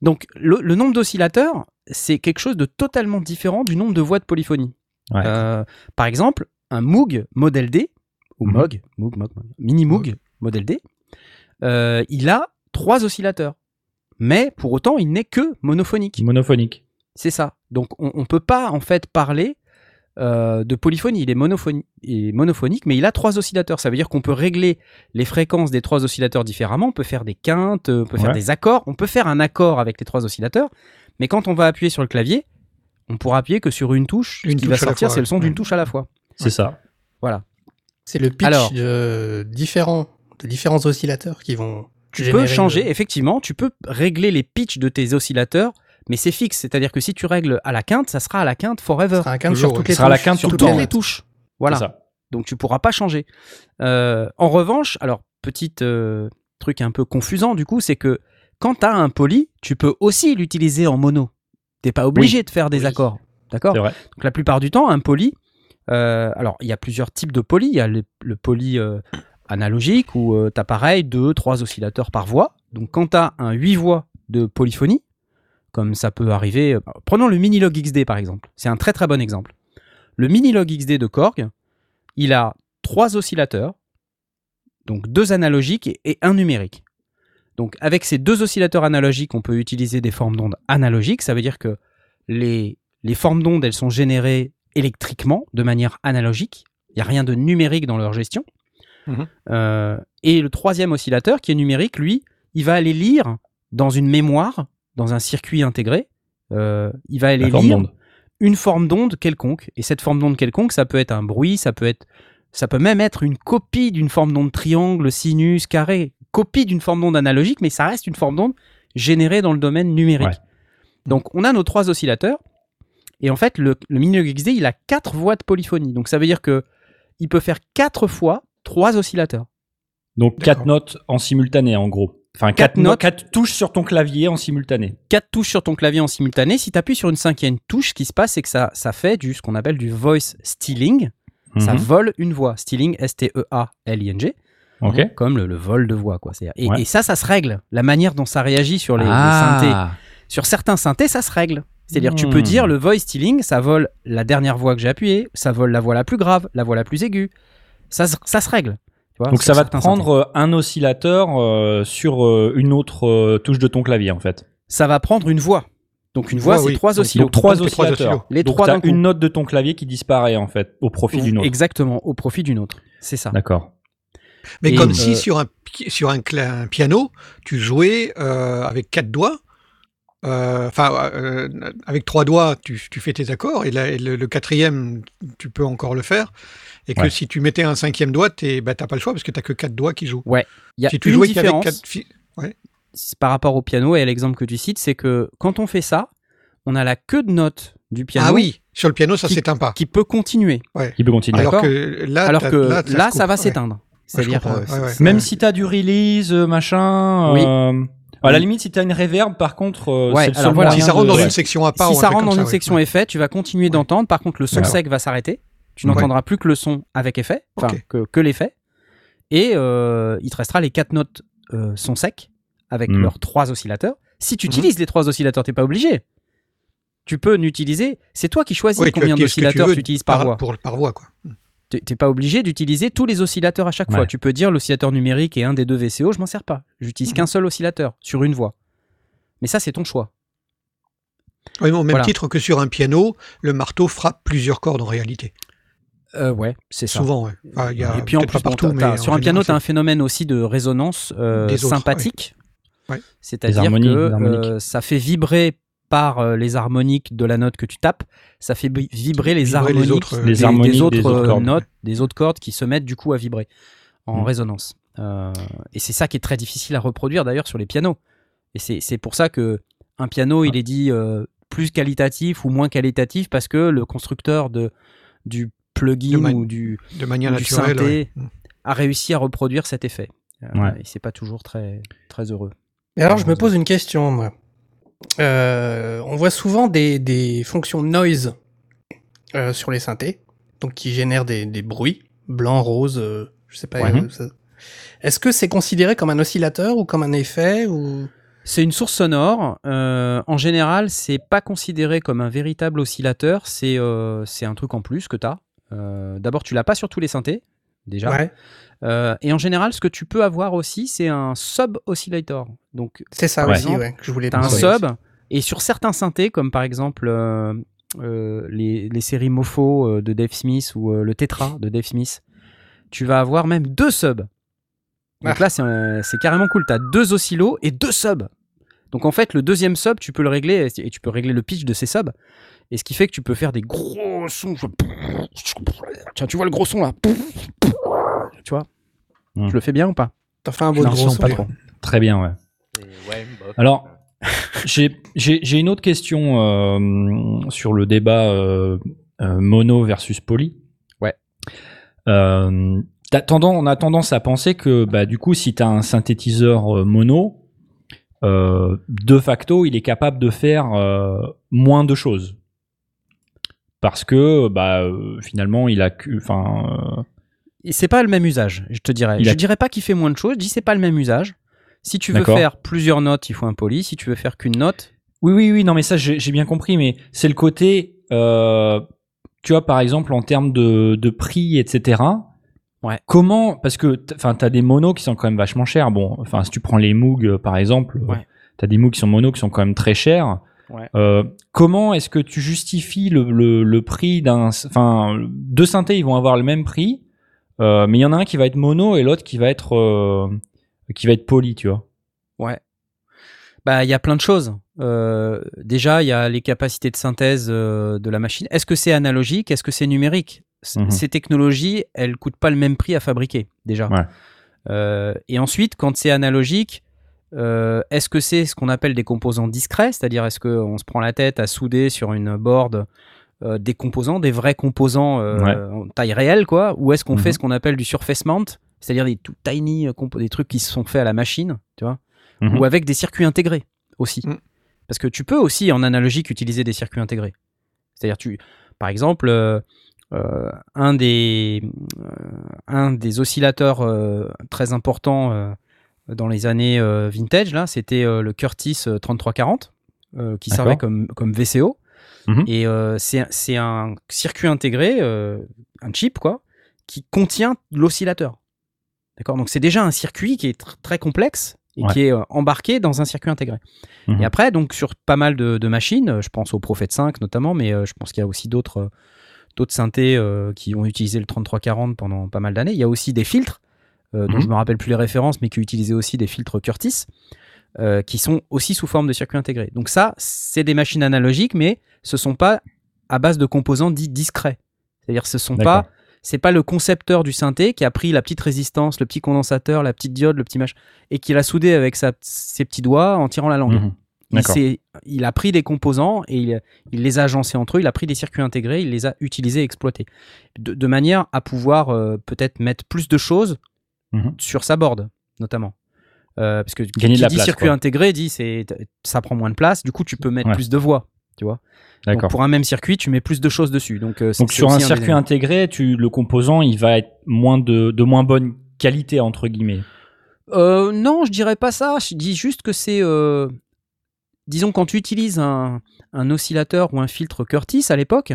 Donc, le, le nombre d'oscillateurs, c'est quelque chose de totalement différent du nombre de voix de polyphonie. Ouais. Euh, par exemple, un Moog modèle D, ou Mhm. Moog, Moog, Moog, Moog, Mini Moog modèle D, euh, il a trois oscillateurs. Mais pour autant, il n'est que monophonique. Monophonique. C'est ça. Donc on ne peut pas en fait parler euh, de polyphonie. Il est, monophoni- il est monophonique, mais il a trois oscillateurs. Ça veut dire qu'on peut régler les fréquences des trois oscillateurs différemment. On peut faire des quintes, on peut faire des accords. On peut faire un accord avec les trois oscillateurs. Mais quand on va appuyer sur le clavier, on pourra appuyer que sur une touche. Une Ce qui touche va sortir, c'est le son ouais. d'une touche à la fois. C'est ça. Voilà. C'est le pitch Alors. de différents, de différents oscillateurs qui vont. Tu peux changer, le- effectivement, tu peux régler les pitchs de tes oscillateurs, mais c'est fixe. C'est-à-dire que si tu règles à la quinte, ça sera à la quinte forever. Ça sera quinte sur toutes les sera la quinte sur tout le toutes temps, les ouais. touches. Voilà. Donc tu pourras pas changer. Euh, en revanche, alors petite euh, truc un peu confusant du coup, c'est que quand tu as un poly, tu peux aussi l'utiliser en mono. T'es pas obligé de faire des Oui. accords. D'accord. Donc la plupart du temps, un poly, euh, alors il y a plusieurs types de poly. Il y a le, le poly euh, analogique où tu as pareil, deux, trois oscillateurs par voix. Donc quand tu as un 8 voix de polyphonie, comme ça peut arriver, prenons le Minilog XD par exemple. C'est un très très bon exemple. Le Minilog XD de Korg, il a trois oscillateurs, donc deux analogiques et, un numérique. Donc avec ces deux oscillateurs analogiques, on peut utiliser des formes d'ondes analogiques. Ça veut dire que les, les formes d'ondes, elles sont générées électriquement, de manière analogique. Il n'y a rien de numérique dans leur gestion. Mhm. Euh, et le troisième oscillateur, qui est numérique, lui, il va aller lire dans une mémoire, dans un circuit intégré, euh, il va aller lire une forme d'onde quelconque. Et cette forme d'onde quelconque, ça peut être un bruit, ça peut être, ça peut même être une copie d'une forme d'onde triangle, sinus, carré, copie d'une forme d'onde analogique, mais ça reste une forme d'onde générée dans le domaine numérique. Ouais. Donc on a nos trois oscillateurs. Et en fait, le, le Mini XD, il a quatre voies de polyphonie. Donc ça veut dire que il peut faire quatre fois trois oscillateurs. Donc quatre notes en simultané en gros. Enfin Quatre quatre, notes, quatre touches sur ton clavier en simultané. Quatre touches sur ton clavier en simultané. Si tu appuies sur une cinquième touche, ce qui se passe, c'est que ça, ça fait du ce qu'on appelle du voice stealing. Ça Mhm. vole une voix. Stealing, S-T-E-A-L-I-N-G. Ok. Comme le, le vol de voix. Quoi. Et, Ouais. et ça, ça se règle. La manière dont ça réagit sur les, les synthés. ah. Sur certains synthés, ça se règle. C'est-à-dire, tu peux Hmm. dire le voice stealing, ça vole la dernière voix que j'ai appuyée, ça vole la voix la plus grave, la voix la plus aiguë. Ça, ça se règle. Tu vois, Donc ça va te prendre euh, un oscillateur euh, sur euh, une autre euh, touche de ton clavier en fait. Ça va prendre une voix. Donc une voix, voix, c'est oui. trois. Donc trois oscillateurs. oscillos. Les Donc trois t'as d'un coup. une note de ton clavier qui disparaît en fait au profit d'une autre. Exactement, au profit d'une autre. C'est ça. D'accord. Mais Et, comme euh, si sur un, pi- sur un, cla- un piano, tu jouais euh, avec quatre doigts. Euh, Enfin, euh, avec trois doigts, tu, tu fais tes accords, et, la- et le, le quatrième, tu peux encore le faire. Et que Ouais. si tu mettais un cinquième doigt, bah, t'as pas le choix parce que t'as que quatre doigts qui jouent. Il y a Si tu une jouais différence quatre fi- c'est par rapport au piano et à l'exemple que tu cites, c'est que quand on fait ça, on a la queue de note du piano Ah oui, sur le piano, ça Qui- s'éteint pas. qui peut continuer. Il peut continuer. Alors que là, alors t'as- que là, se ça, va Ouais. s'éteindre. C'est-à-dire, euh, ouais, ouais. Même si t'as du release, euh, machin. Oui. euh, À la limite, si t'as une reverb, par contre, euh, Ouais, alors voilà. Si ça rentre de- dans ouais. une section à part, si ça rentre dans une ouais. section effet, tu vas continuer d'entendre. Par contre, le son sec va s'arrêter. Tu Ouais. n'entendras plus que le son avec effet, enfin que, que l'effet. Et euh, il te restera les quatre notes euh, son sec avec Mhm. leurs trois oscillateurs. Si tu Mhm. utilises les trois oscillateurs, t'es pas obligé. Tu peux n'utiliser. C'est toi qui choisis combien tu d'oscillateurs tu utilises par, voix. Pour, par voix, quoi. T'es t'es pas obligé d'utiliser tous les oscillateurs à chaque fois. Tu peux dire l'oscillateur numérique et un des deux VCO, je m'en sers pas. J'utilise Mhm. qu'un seul oscillateur sur une voix. Mais ça, c'est ton choix. Oui, mais au même Voilà. titre que sur un piano, le marteau frappe plusieurs cordes en réalité. Euh, ouais, c'est ça. Souvent, ouais. Enfin, il y a et puis en plus, pas partout, mais sur un piano, tu as un phénomène aussi de résonance euh, sympathique. ouais. Ouais. C'est-à-dire que euh, ça fait vibrer par euh, les harmoniques de la note que tu tapes, ça fait vibrer les Vibrer les harmoniques, autres, euh, des, Les harmoniques des des autres, euh, cordes. notes, des autres cordes qui se mettent du coup à vibrer en Mm. résonance. Euh, et c'est ça qui est très difficile à reproduire d'ailleurs sur les pianos. Et c'est c'est pour ça que un piano, il est dit euh, plus qualitatif ou moins qualitatif parce que le constructeur de, du plugin ou du, de manière du naturelle. synthé. ouais. a réussi à reproduire cet effet. Euh, Ouais. Et c'est pas toujours très, très heureux. Et alors, je me pose une question, moi. Euh, on voit souvent des, des fonctions noise euh, sur les synthés, donc qui génèrent des, des bruits, blanc, rose, euh, je sais pas. Ouais. Est-ce que c'est considéré comme un oscillateur ou comme un effet ou? C'est une source sonore. euh, en général, c'est pas considéré comme un véritable oscillateur. C'est euh, c'est un truc en plus que tu as. D'abord, tu l'as pas sur tous les synthés, déjà. Ouais, Euh, et en général, ce que tu peux avoir aussi, c'est un sub-oscillator. Donc, c'est ça aussi, exemple, ouais, que je voulais tu as un sub. Et sur certains synthés, comme par exemple euh, euh, les, les séries Mofo de Dave Smith ou le Tetra de Dave Smith, tu vas avoir même deux subs. Donc Ah. là, c'est c'est carrément cool. Tu as deux oscillos et deux subs. Donc en fait, le deuxième sub, tu peux le régler et tu peux régler le pitch de ces subs. Et ce qui fait que tu peux faire des gros sons. Tiens, tu vois le gros son là Tu vois. Je le fais bien ou pas? T'as fait un beau Non, gros pas trop. Très bien, ouais. Alors, j'ai j'ai- j'ai une autre question euh, sur le débat euh, euh, mono versus poly. Ouais. Euh, t'as tendance, on a tendance à penser que bah, du coup, si tu as un synthétiseur euh, mono, euh, de facto, il est capable de faire euh, moins de choses. Parce que bah, finalement, il a. Enfin, euh, c'est pas le même usage, je te dirais. Je dirais pas qu'il fait moins de choses, je dis c'est pas le même usage. Si tu veux faire plusieurs notes, il faut un poly. Si tu veux faire qu'une note, Oui, oui, oui, non, mais ça, j'ai bien compris, mais c'est le côté, euh, tu vois, par exemple, en termes de, de prix, etc., Ouais. Comment Parce que enfin, t'as des monos qui sont quand même vachement chers. Bon, enfin, si tu prends les Moog euh, par exemple, euh, Ouais. t'as des Moog qui sont monos qui sont quand même très chers. Ouais. Euh, comment est-ce que tu justifies le, le, le prix d'un, enfin, deux synthés, ils vont avoir le même prix, euh, mais il y en a un qui va être mono et l'autre qui va être euh, qui va être poly, tu vois. Ouais. Bah, il y a plein de choses. Euh, déjà, il y a les capacités de synthèse de la machine. Est-ce que c'est analogique? Est-ce que c'est numérique? C- Mhm. Ces technologies, elles coûtent pas le même prix à fabriquer, déjà. Ouais. Et ensuite, quand c'est analogique, euh, est-ce que c'est ce qu'on appelle des composants discrets? C'est-à-dire, est-ce qu'on se prend la tête à souder sur une board euh, des composants, des vrais composants euh, Ouais. en taille réelle, quoi Ou est-ce qu'on Mhm. fait ce qu'on appelle du surface mount C'est-à-dire des tout tiny, euh, des trucs qui se sont faits à la machine, tu vois Mhm. ou avec des circuits intégrés aussi. Mm. Parce que tu peux aussi en analogique utiliser des circuits intégrés. C'est-à-dire, tu, par exemple, euh, un, des, euh, un des oscillateurs euh, très importants euh, dans les années euh, vintage, là, c'était euh, le Curtis euh, 3340, euh, qui servait comme, comme VCO. Mhm. Et euh, c'est un circuit intégré, euh, un chip, quoi, qui contient l'oscillateur. D'accord? Donc c'est déjà un circuit qui est tr- très complexe et Ouais. qui est euh, embarqué dans un circuit intégré. Mhm. Et après, donc sur pas mal de, de machines, je pense au Prophet 5 notamment, mais je pense qu'il y a aussi d'autres d'autres synthés qui ont utilisé le 3340 pendant pas mal d'années. Il y a aussi des filtres, dont Mhm. je me rappelle plus les références, mais qui utilisaient aussi des filtres Curtis, euh, qui sont aussi sous forme de circuit intégré. Donc ça, c'est des machines analogiques, mais ce sont pas à base de composants dits discrets. C'est-à-dire, ce sont pas c'est pas le concepteur du synthé qui a pris la petite résistance, le petit condensateur, la petite diode, le petit machin, et qui l'a soudé avec sa- ses petits doigts en tirant la langue. Mhm. Il, a pris des composants et il, il les a agencés entre eux, il a pris des circuits intégrés, il les a utilisés et exploités. De, de manière à pouvoir euh, peut-être mettre plus de choses Mhm. sur sa board, notamment. Euh, parce que qui Gagner de la dit place, circuit quoi. intégré dit c'est ça prend moins de place, du coup tu peux mettre Ouais. plus de voies, tu vois. Donc pour un même circuit, tu mets plus de choses dessus. Donc, euh, Donc sur un circuit intégré, tu, le composant, il va être moins de, de moins bonne qualité entre guillemets. Euh, non, je dirais pas ça. Je dis juste que c'est. euh, Disons, quand tu utilises un, un oscillateur ou un filtre Curtis à l'époque,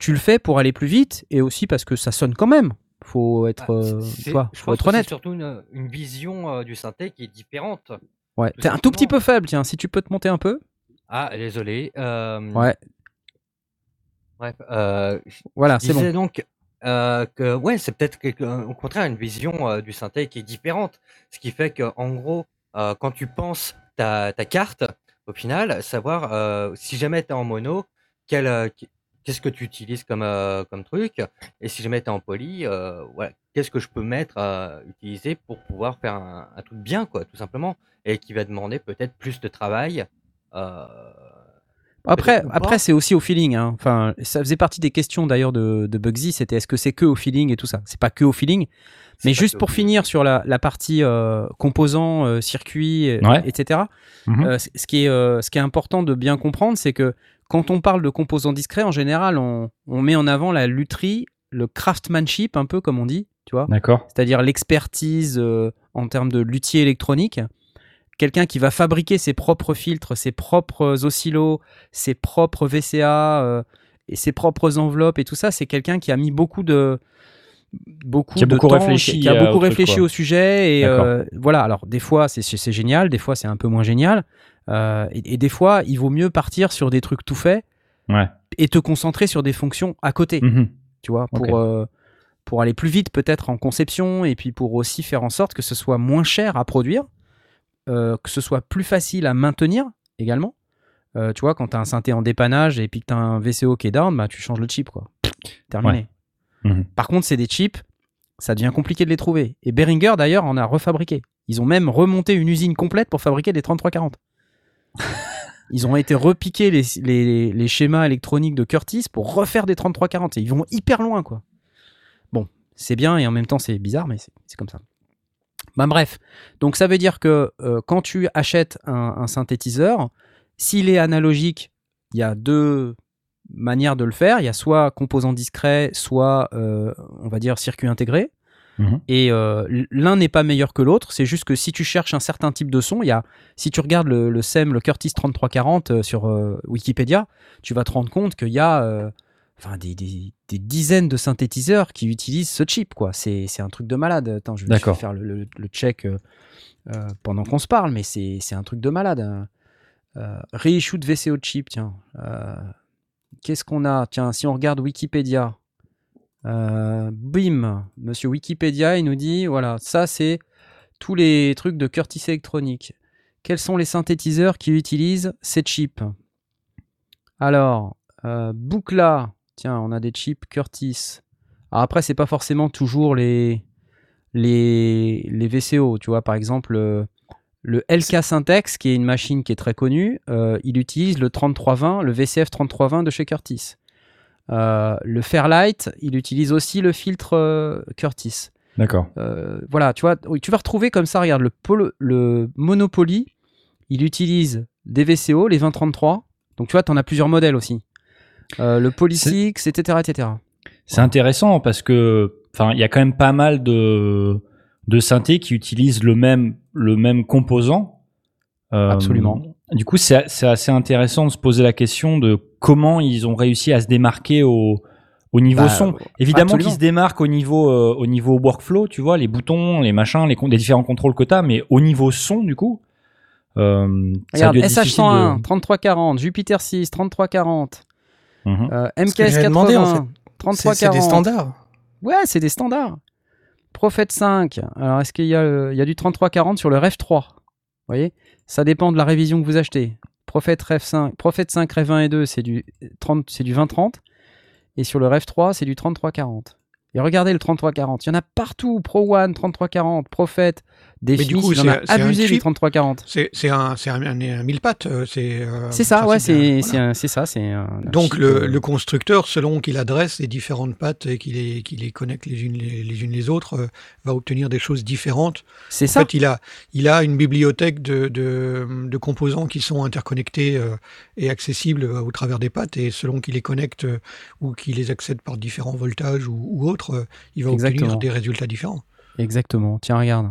tu le fais pour aller plus vite et aussi parce que ça sonne quand même. Faut être, Ah, euh, je faut être c'est surtout une, une vision euh, du synthé qui est différente. Ouais. T'es un tout petit peu faible, tiens. Si tu peux te monter un peu. Ah, désolé. euh, Ouais. Bref, euh, Voilà, c'est bon. donc euh, que ouais, c'est peut-être au contraire une vision euh, du synthé qui est différente. Ce qui fait que en gros, quand tu penses ta, ta carte, au final, savoir si jamais tu es en mono, quel, qu- qu'est-ce que tu utilises comme, euh, comme truc, et si jamais tu es en poly, euh, voilà, qu'est-ce que je peux mettre à utiliser pour pouvoir faire un, un truc bien, quoi, tout simplement, et qui va demander peut-être plus de travail. euh, Après, après c'est aussi au feeling. hein. Enfin, ça faisait partie des questions d'ailleurs de, de Bugsy. C'était est-ce que c'est que au feeling et tout ça. C'est pas que au feeling. Mais juste pour finir sur la, la partie euh, composants, euh, circuits, Ouais. etc. Euh, c- ce, qui est, euh, ce qui est important de bien comprendre, c'est que quand on parle de composants discrets, en général, on, on met en avant la lutherie, le craftsmanship, un peu comme on dit, tu vois D'accord. c'est-à-dire l'expertise euh, en termes de luthier électronique. Quelqu'un qui va fabriquer ses propres filtres, ses propres oscillos, ses propres VCA euh, et ses propres enveloppes et tout ça, c'est quelqu'un qui a mis beaucoup de beaucoup Qui a de beaucoup temps, réfléchi, qui, a beaucoup truc, réfléchi au sujet et euh, voilà. Alors des fois c'est génial, des fois c'est un peu moins génial euh, et, et des fois il vaut mieux partir sur des trucs tout faits Ouais. et te concentrer sur des fonctions à côté Mhm. tu vois, pour, euh, pour aller plus vite peut-être en conception et puis pour aussi faire en sorte que ce soit moins cher à produire, euh, que ce soit plus facile à maintenir également. Tu vois, quand tu as un synthé en dépannage et puis que tu as un VCO qui est down, bah, tu changes le chip. Quoi. Terminé. Mhm. Par contre, c'est des chips, ça devient compliqué de les trouver. Et Behringer d'ailleurs en a refabriqué. Ils ont même remonté une usine complète pour fabriquer des 3340. Ils ont été repiquer les, schémas électroniques de Curtis pour refaire des 3340. Et ils vont hyper loin, quoi. Bon, c'est bien et en même temps c'est bizarre, mais c'est comme ça. Ben bref, donc ça veut dire que euh, quand tu achètes un, un synthétiseur, s'il est analogique, il y a deux manières de le faire. Il y a soit composant discret, soit euh, on va dire circuit intégré. Mhm. Et euh, l'un n'est pas meilleur que l'autre. C'est juste que si tu cherches un certain type de son, il y a, si tu regardes le, le SEM, le Curtis 3340 euh, sur euh, Wikipédia, tu vas te rendre compte qu'il y a euh, enfin, des, des- des dizaines de synthétiseurs qui utilisent ce chip, quoi. C'est c'est un truc de malade. Attends, je vais, faire le, le- le check pendant qu'on se parle, mais c'est c'est un truc de malade. hein. Reissue de VCO chip, tiens. Qu'est-ce qu'on a? Tiens, si on regarde Wikipédia, euh, bim, monsieur Wikipédia, il nous dit voilà, ça c'est tous les trucs de Curtis Electronic. Quels sont les synthétiseurs qui utilisent ces chips? Alors, euh, Buchla, tiens, on a des chips Curtis. Alors après, c'est pas forcément toujours les, les, les VCO, tu vois, par exemple, euh, le LK Syntex, qui est une machine qui est très connue, euh, il utilise le 3320, le VCF 3320 de chez Curtis. Euh, le Fairlight, il utilise aussi le filtre euh, Curtis. D'accord. Euh, voilà, tu vois, tu vas retrouver comme ça, regarde, le, polo- le Monopoly, il utilise des VCO, les 2033. Donc tu vois, tu en as plusieurs modèles aussi. Euh, le Polysix, etc., etc. C'est intéressant parce que, il y a quand même pas mal de de synthés qui utilisent le même le même composant. Euh, Absolument. Du coup, c'est assez intéressant de se poser la question de comment ils ont réussi à se démarquer au au niveau Bah, son. Évidemment qu'ils se démarquent au niveau euh, au niveau workflow, tu vois, les boutons, les machins, les, différents contrôles que t'as, mais au niveau son, du coup, euh, Regarde, dû être difficile SH101, de- 3340, Jupiter 6, 3340, Mhm. euh, que j'allais MKS80, demander, en fait. C'est 3340. c'est des standards. Ouais, c'est des standards. Prophet 5. Alors, est-ce qu'il y, a, il y a du 3340 sur le Ref 3 Vous voyez? Ça dépend de la révision que vous achetez. Prophet Ref 5, Prophet 5 Ref 1 et 2, c'est du 30, c'est du 2030. Et sur le Ref 3, c'est du 3340. Et regardez le 3340. Il y en a partout. Pro One, 3340, Prophet, des Mais du coup, il en c'est- a abusé du chip 3340. C'est un, c'est un, un, un mille pattes. euh, C'est euh, C'est ça, ouais, c'est voilà. ça. c'est Donc le, euh, le constructeur, selon qu'il adresse les différentes pattes et qu'il les, qu'il les connecte les unes les, les unes les autres, euh, va obtenir des choses différentes. C'est En ça. fait, il a, il a une bibliothèque de, de, de composants qui sont interconnectés euh, et accessibles au travers des pattes. Et selon qu'il les connecte ou qu'il les accède par différents voltages ou, ou autres, il va Exactement. obtenir des résultats différents. Exactement. Tiens, regarde.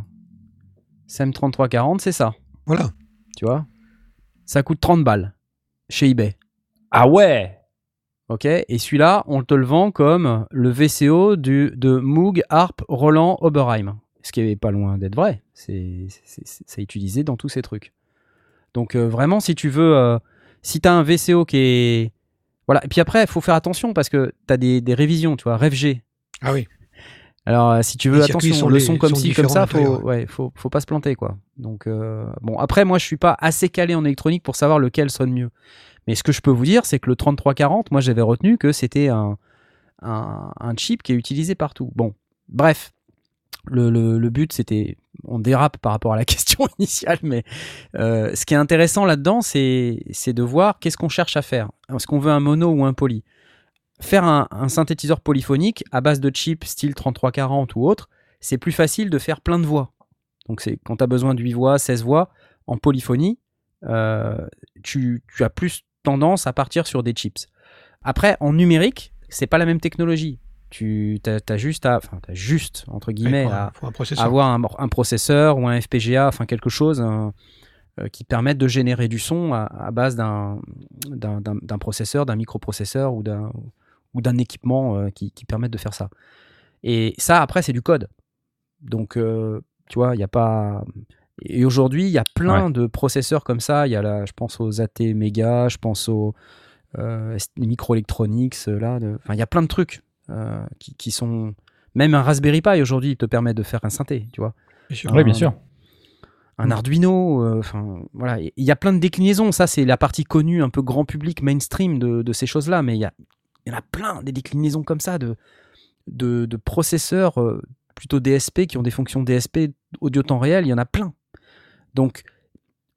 SEM 3340, c'est ça. Voilà. Tu vois? Ça coûte 30 balles chez eBay. Ah ouais? Ok Et celui-là, on te le vend comme le VCO du, de Moog, Harp, Roland, Oberheim. Ce qui est pas loin d'être vrai. C'est c'est- c'est- c'est utilisé dans tous ces trucs. Donc euh, vraiment, si tu veux, euh, si tu as un VCO qui est... Voilà. Et puis après, il faut faire attention parce que tu as des, des révisions, tu vois, RevG. Ah oui. Alors, euh, si tu veux, Les attention, le les- son comme ci, comme ça, faut, ouais, faut, faut pas se planter, quoi. Donc, euh, bon, après, moi, je suis pas assez calé en électronique pour savoir lequel sonne mieux. Mais ce que je peux vous dire, c'est que le 3340, moi, j'avais retenu que c'était un, un, un chip qui est utilisé partout. Bon, bref. Le, le- le but, c'était. On dérape par rapport à la question initiale, mais euh, ce qui est intéressant là-dedans, c'est c'est de voir qu'est-ce qu'on cherche à faire. Est-ce qu'on veut un mono ou un poly? Faire un, un synthétiseur polyphonique à base de chips style 3340 ou autre, c'est plus facile de faire plein de voix. Donc, c'est quand tu as besoin de 8 voix, 16 voix en polyphonie, euh, tu, tu as plus tendance à partir sur des chips. Après, en numérique, c'est pas la même technologie. Tu as, juste à, enfin, juste entre guillemets, à, un, avoir un, un processeur ou un FPGA, enfin quelque chose un- euh, qui permette de générer du son à, à base d'un processeur, d'un microprocesseur ou d'un ou d'un équipement euh, qui, qui permette de faire ça. Et ça, après, c'est du code. Donc, euh, tu vois, il n'y a pas. Et aujourd'hui, il y a plein de processeurs comme ça. Il y a là, je pense aux AT Mega, je pense aux euh, microelectronics, là. de- Enfin, il y a plein de trucs euh, qui, qui sont. Même un Raspberry Pi aujourd'hui il te permet de faire un synthé, tu vois bien sûr. Oui, bien sûr. un Arduino, euh, enfin voilà, il y a plein de déclinaisons. Ça, c'est la partie connue, un peu grand public, mainstream de, de ces choses-là. Mais il y, a- il y en a plein des déclinaisons comme ça de, de, de processeurs euh, plutôt DSP qui ont des fonctions DSP audio temps réel. Il y en a plein. Donc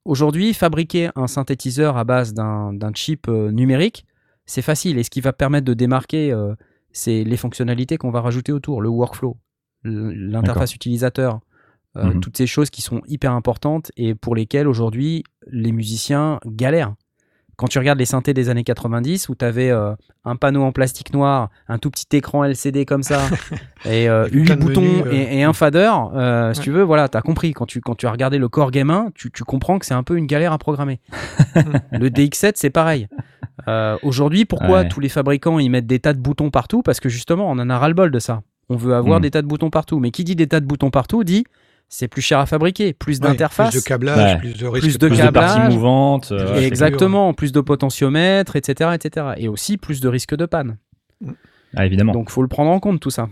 aujourd'hui, fabriquer un synthétiseur à base d'un chip euh, numérique, c'est facile. Et ce qui va permettre de démarquer, euh, c'est les fonctionnalités qu'on va rajouter autour, le workflow, l'interface utilisateur, euh, Mhm. toutes ces choses qui sont hyper importantes et pour lesquelles aujourd'hui les musiciens galèrent. Quand tu regardes les synthés des années 90 où tu avais un panneau en plastique noir, un tout petit écran LCD comme ça, et euh, Avec 8 plein de boutons menus, euh. et, et un fader, euh, si Ouais. tu veux, voilà, tu as compris. Quand tu, quand tu as regardé le Core Game 1, tu, tu comprends que c'est un peu une galère à programmer. le DX7, c'est pareil. Euh, Aujourd'hui, pourquoi Ouais. tous les fabricants ils mettent des tas de boutons partout? Parce que justement, on en a ras-le-bol de ça. On veut avoir Mm. des tas de boutons partout. Mais qui dit des tas de boutons partout dit c'est plus cher à fabriquer, plus Ouais, d'interfaces. Plus de câblage, Ouais. plus de risques. Plus de Plus de câblage. parties mouvantes. euh, Exactement, plus de potentiomètres, etc., etc. Et aussi plus de risques de panne. Ah, évidemment. Donc, faut le prendre en compte tout ça.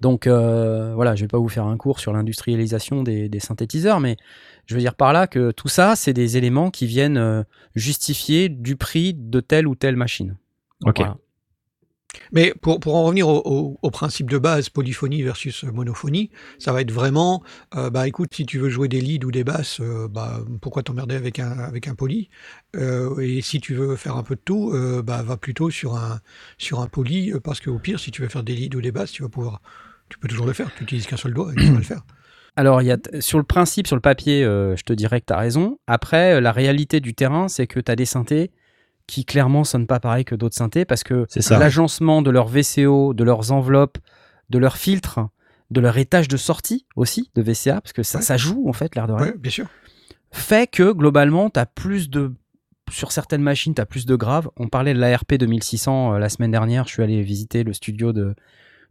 Donc, euh, voilà, je vais pas vous faire un cours sur l'industrialisation des, des synthétiseurs, mais je veux dire par là que tout ça, c'est des éléments qui viennent euh, justifier du prix de telle ou telle machine. ok. Voilà. Mais pour, pour en revenir au, au- principe de base, polyphonie versus monophonie, ça va être vraiment, euh, bah écoute, si tu veux jouer des leads ou des basses, euh, bah pourquoi t'emmerder avec un, avec un poly? Euh, Et si tu veux faire un peu de tout, bah va plutôt sur un, sur un poly, parce qu'au pire, si tu veux faire des leads ou des basses, tu vas pouvoir, tu peux toujours le faire, tu utilises qu'un seul doigt et tu vas le faire. Alors, y a sur le principe, sur le papier, je te dirais que tu as raison. Après, la réalité du terrain, c'est que tu as des synthés qui clairement sonnent pas pareil que d'autres synthés parce que l'agencement de leur VCO, de leurs enveloppes, de leurs filtres, de leur étage de sortie aussi de VCA, parce que ça, Ouais. ça joue en fait, l'air de rien, Ouais, bien sûr. fait que globalement, tu as plus de. Sur certaines machines, tu as plus de graves. On parlait de l'ARP 2600 euh, la semaine dernière. Je suis allé visiter le studio de,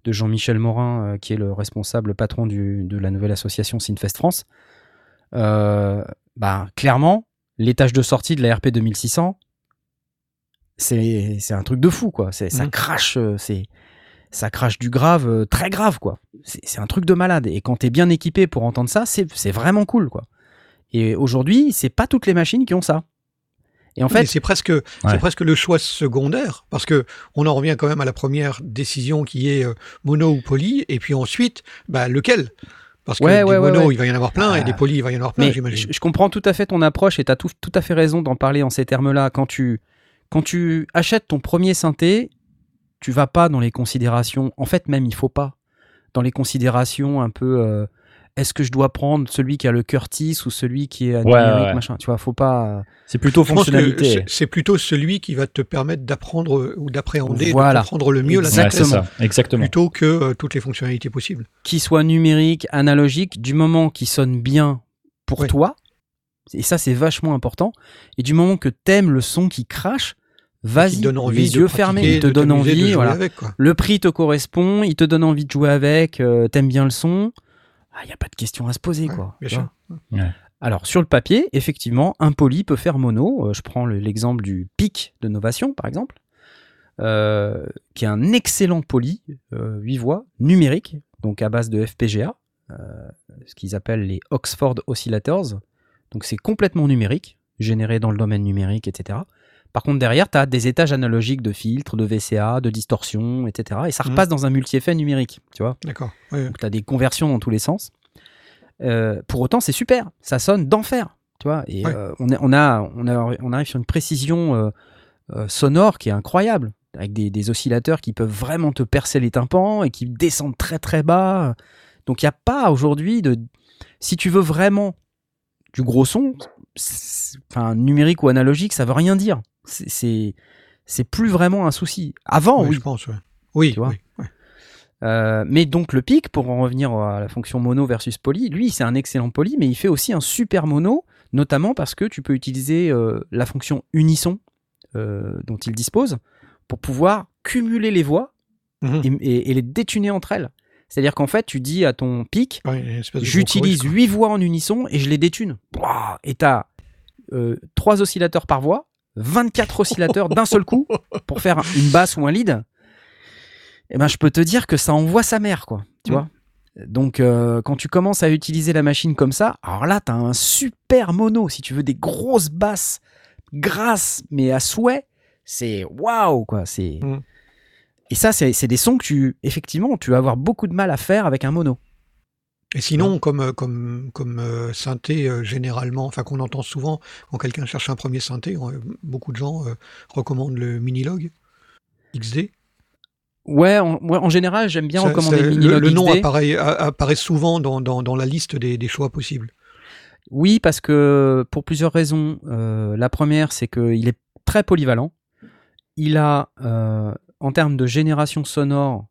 de Jean-Michel Morin, euh, qui est le responsable patron du- de la nouvelle association Synfest France. Euh, bah, clairement, l'étage de sortie de l'ARP 2600, c'est c'est un truc de fou, quoi. C'est- Ça Mhm. crache, euh, c'est ça crache du grave, euh, très grave, quoi. C'est un truc de malade. Et quand t'es bien équipé pour entendre ça, c'est c'est vraiment cool, quoi. Et aujourd'hui, c'est pas toutes les machines qui ont ça. Et en fait, c'est presque, c'est presque le choix secondaire, parce que on en revient quand même à la première décision qui est euh, mono ou poly, et puis ensuite, bah, lequel? Parce que Ouais, ouais, mono, il va y en avoir plein, et Ah. des poly, il va y en avoir plein, j'imagine. je, je comprends tout à fait ton approche et tu as tout, tout à fait raison d'en parler en ces termes-là. Quand tu, quand tu achètes ton premier synthé, tu vas pas dans les considérations. En fait, même, il faut pas. Dans les considérations un peu. euh, est-ce que je dois prendre celui qui a le Curtis ou celui qui est à Ouais, machin Tu vois, faut pas. C'est plutôt Je pense que fonctionnalité. c'est- plutôt celui qui va te permettre d'apprendre euh, ou d'appréhender, Voilà. de comprendre le mieux la c'est Exactement. ça. Exactement. plutôt que euh, toutes les fonctionnalités possibles. Qu'il soit numérique, analogique, du moment qu'il sonne bien pour Ouais. toi, et ça, c'est vachement important, et du moment que t'aimes le son qui crache, vas-y, te donne envie les yeux fermés, il te donne envie, jouer voilà. avec, le prix te correspond, il te donne envie de jouer avec, euh, t'aimes bien le son, il n'y a pas de question à se poser. Ouais, quoi. bien Tu sûr. vois. Ouais. Alors, sur le papier, effectivement, un poly peut faire mono. Euh, je prends le- l'exemple du pic de Novation, par exemple, euh, qui est un excellent poly, 8 voix, numérique, donc à base de FPGA, euh, ce qu'ils appellent les Oxford Oscillators. Donc, c'est complètement numérique, généré dans le domaine numérique, etc. Par contre, derrière, tu as des étages analogiques de filtres, de VCA, de distorsion, etc. Et ça Mhm. repasse dans un multi-effet numérique, tu vois. D'accord. Donc tu as des conversions dans tous les sens. Euh, pour autant, c'est super. Ça sonne d'enfer. Tu vois et euh, on, a, on, a- on arrive sur une précision euh, sonore qui est incroyable. Avec des, des oscillateurs qui peuvent vraiment te percer les tympans et qui descendent très très bas. Donc il n'y a pas aujourd'hui de. Si tu veux vraiment du gros son, enfin numérique ou analogique, ça veut rien dire. C'est- C'est plus vraiment un souci. Avant, oui. je pense. ouais. Oui, Tu vois oui, ouais. Euh, mais donc le pic, pour en revenir à la fonction mono versus poly, lui c'est un excellent poly, mais il fait aussi un super mono, notamment parce que tu peux utiliser euh, la fonction unisson euh, dont il dispose pour pouvoir cumuler les voix Mhm. et, et- et les détuner entre elles. C'est-à-dire qu'en fait, tu dis à ton pic, Ouais, j'utilise chorus, 8 voix en unisson et je les détune. Et tu as 3 oscillateurs par voix, 24 oscillateurs d'un seul coup pour faire une basse ou un lead. Et ben, je peux te dire que ça envoie sa mère, quoi. Tu vois Donc, euh, quand tu commences à utiliser la machine comme ça, alors là, tu as un super mono. Si tu veux des grosses basses grasses, mais à souhait, c'est waouh, quoi. C'est. Mm. Et ça, c'est des sons que tu, effectivement, tu vas avoir beaucoup de mal à faire avec un mono. Et sinon, comme, euh, comme, comme euh, synthé, euh, généralement, enfin qu'on entend souvent quand quelqu'un cherche un premier synthé, beaucoup de gens euh, recommandent le Minilog XD. Ouais, en, ouais, en général, j'aime bien Ça- recommander le Minilog le nom XD. apparaît, apparaît souvent dans, dans, dans la liste des, des choix possibles. Oui, parce que pour plusieurs raisons. Euh, la première, c'est qu'il est très polyvalent. Il a, en termes de génération sonore,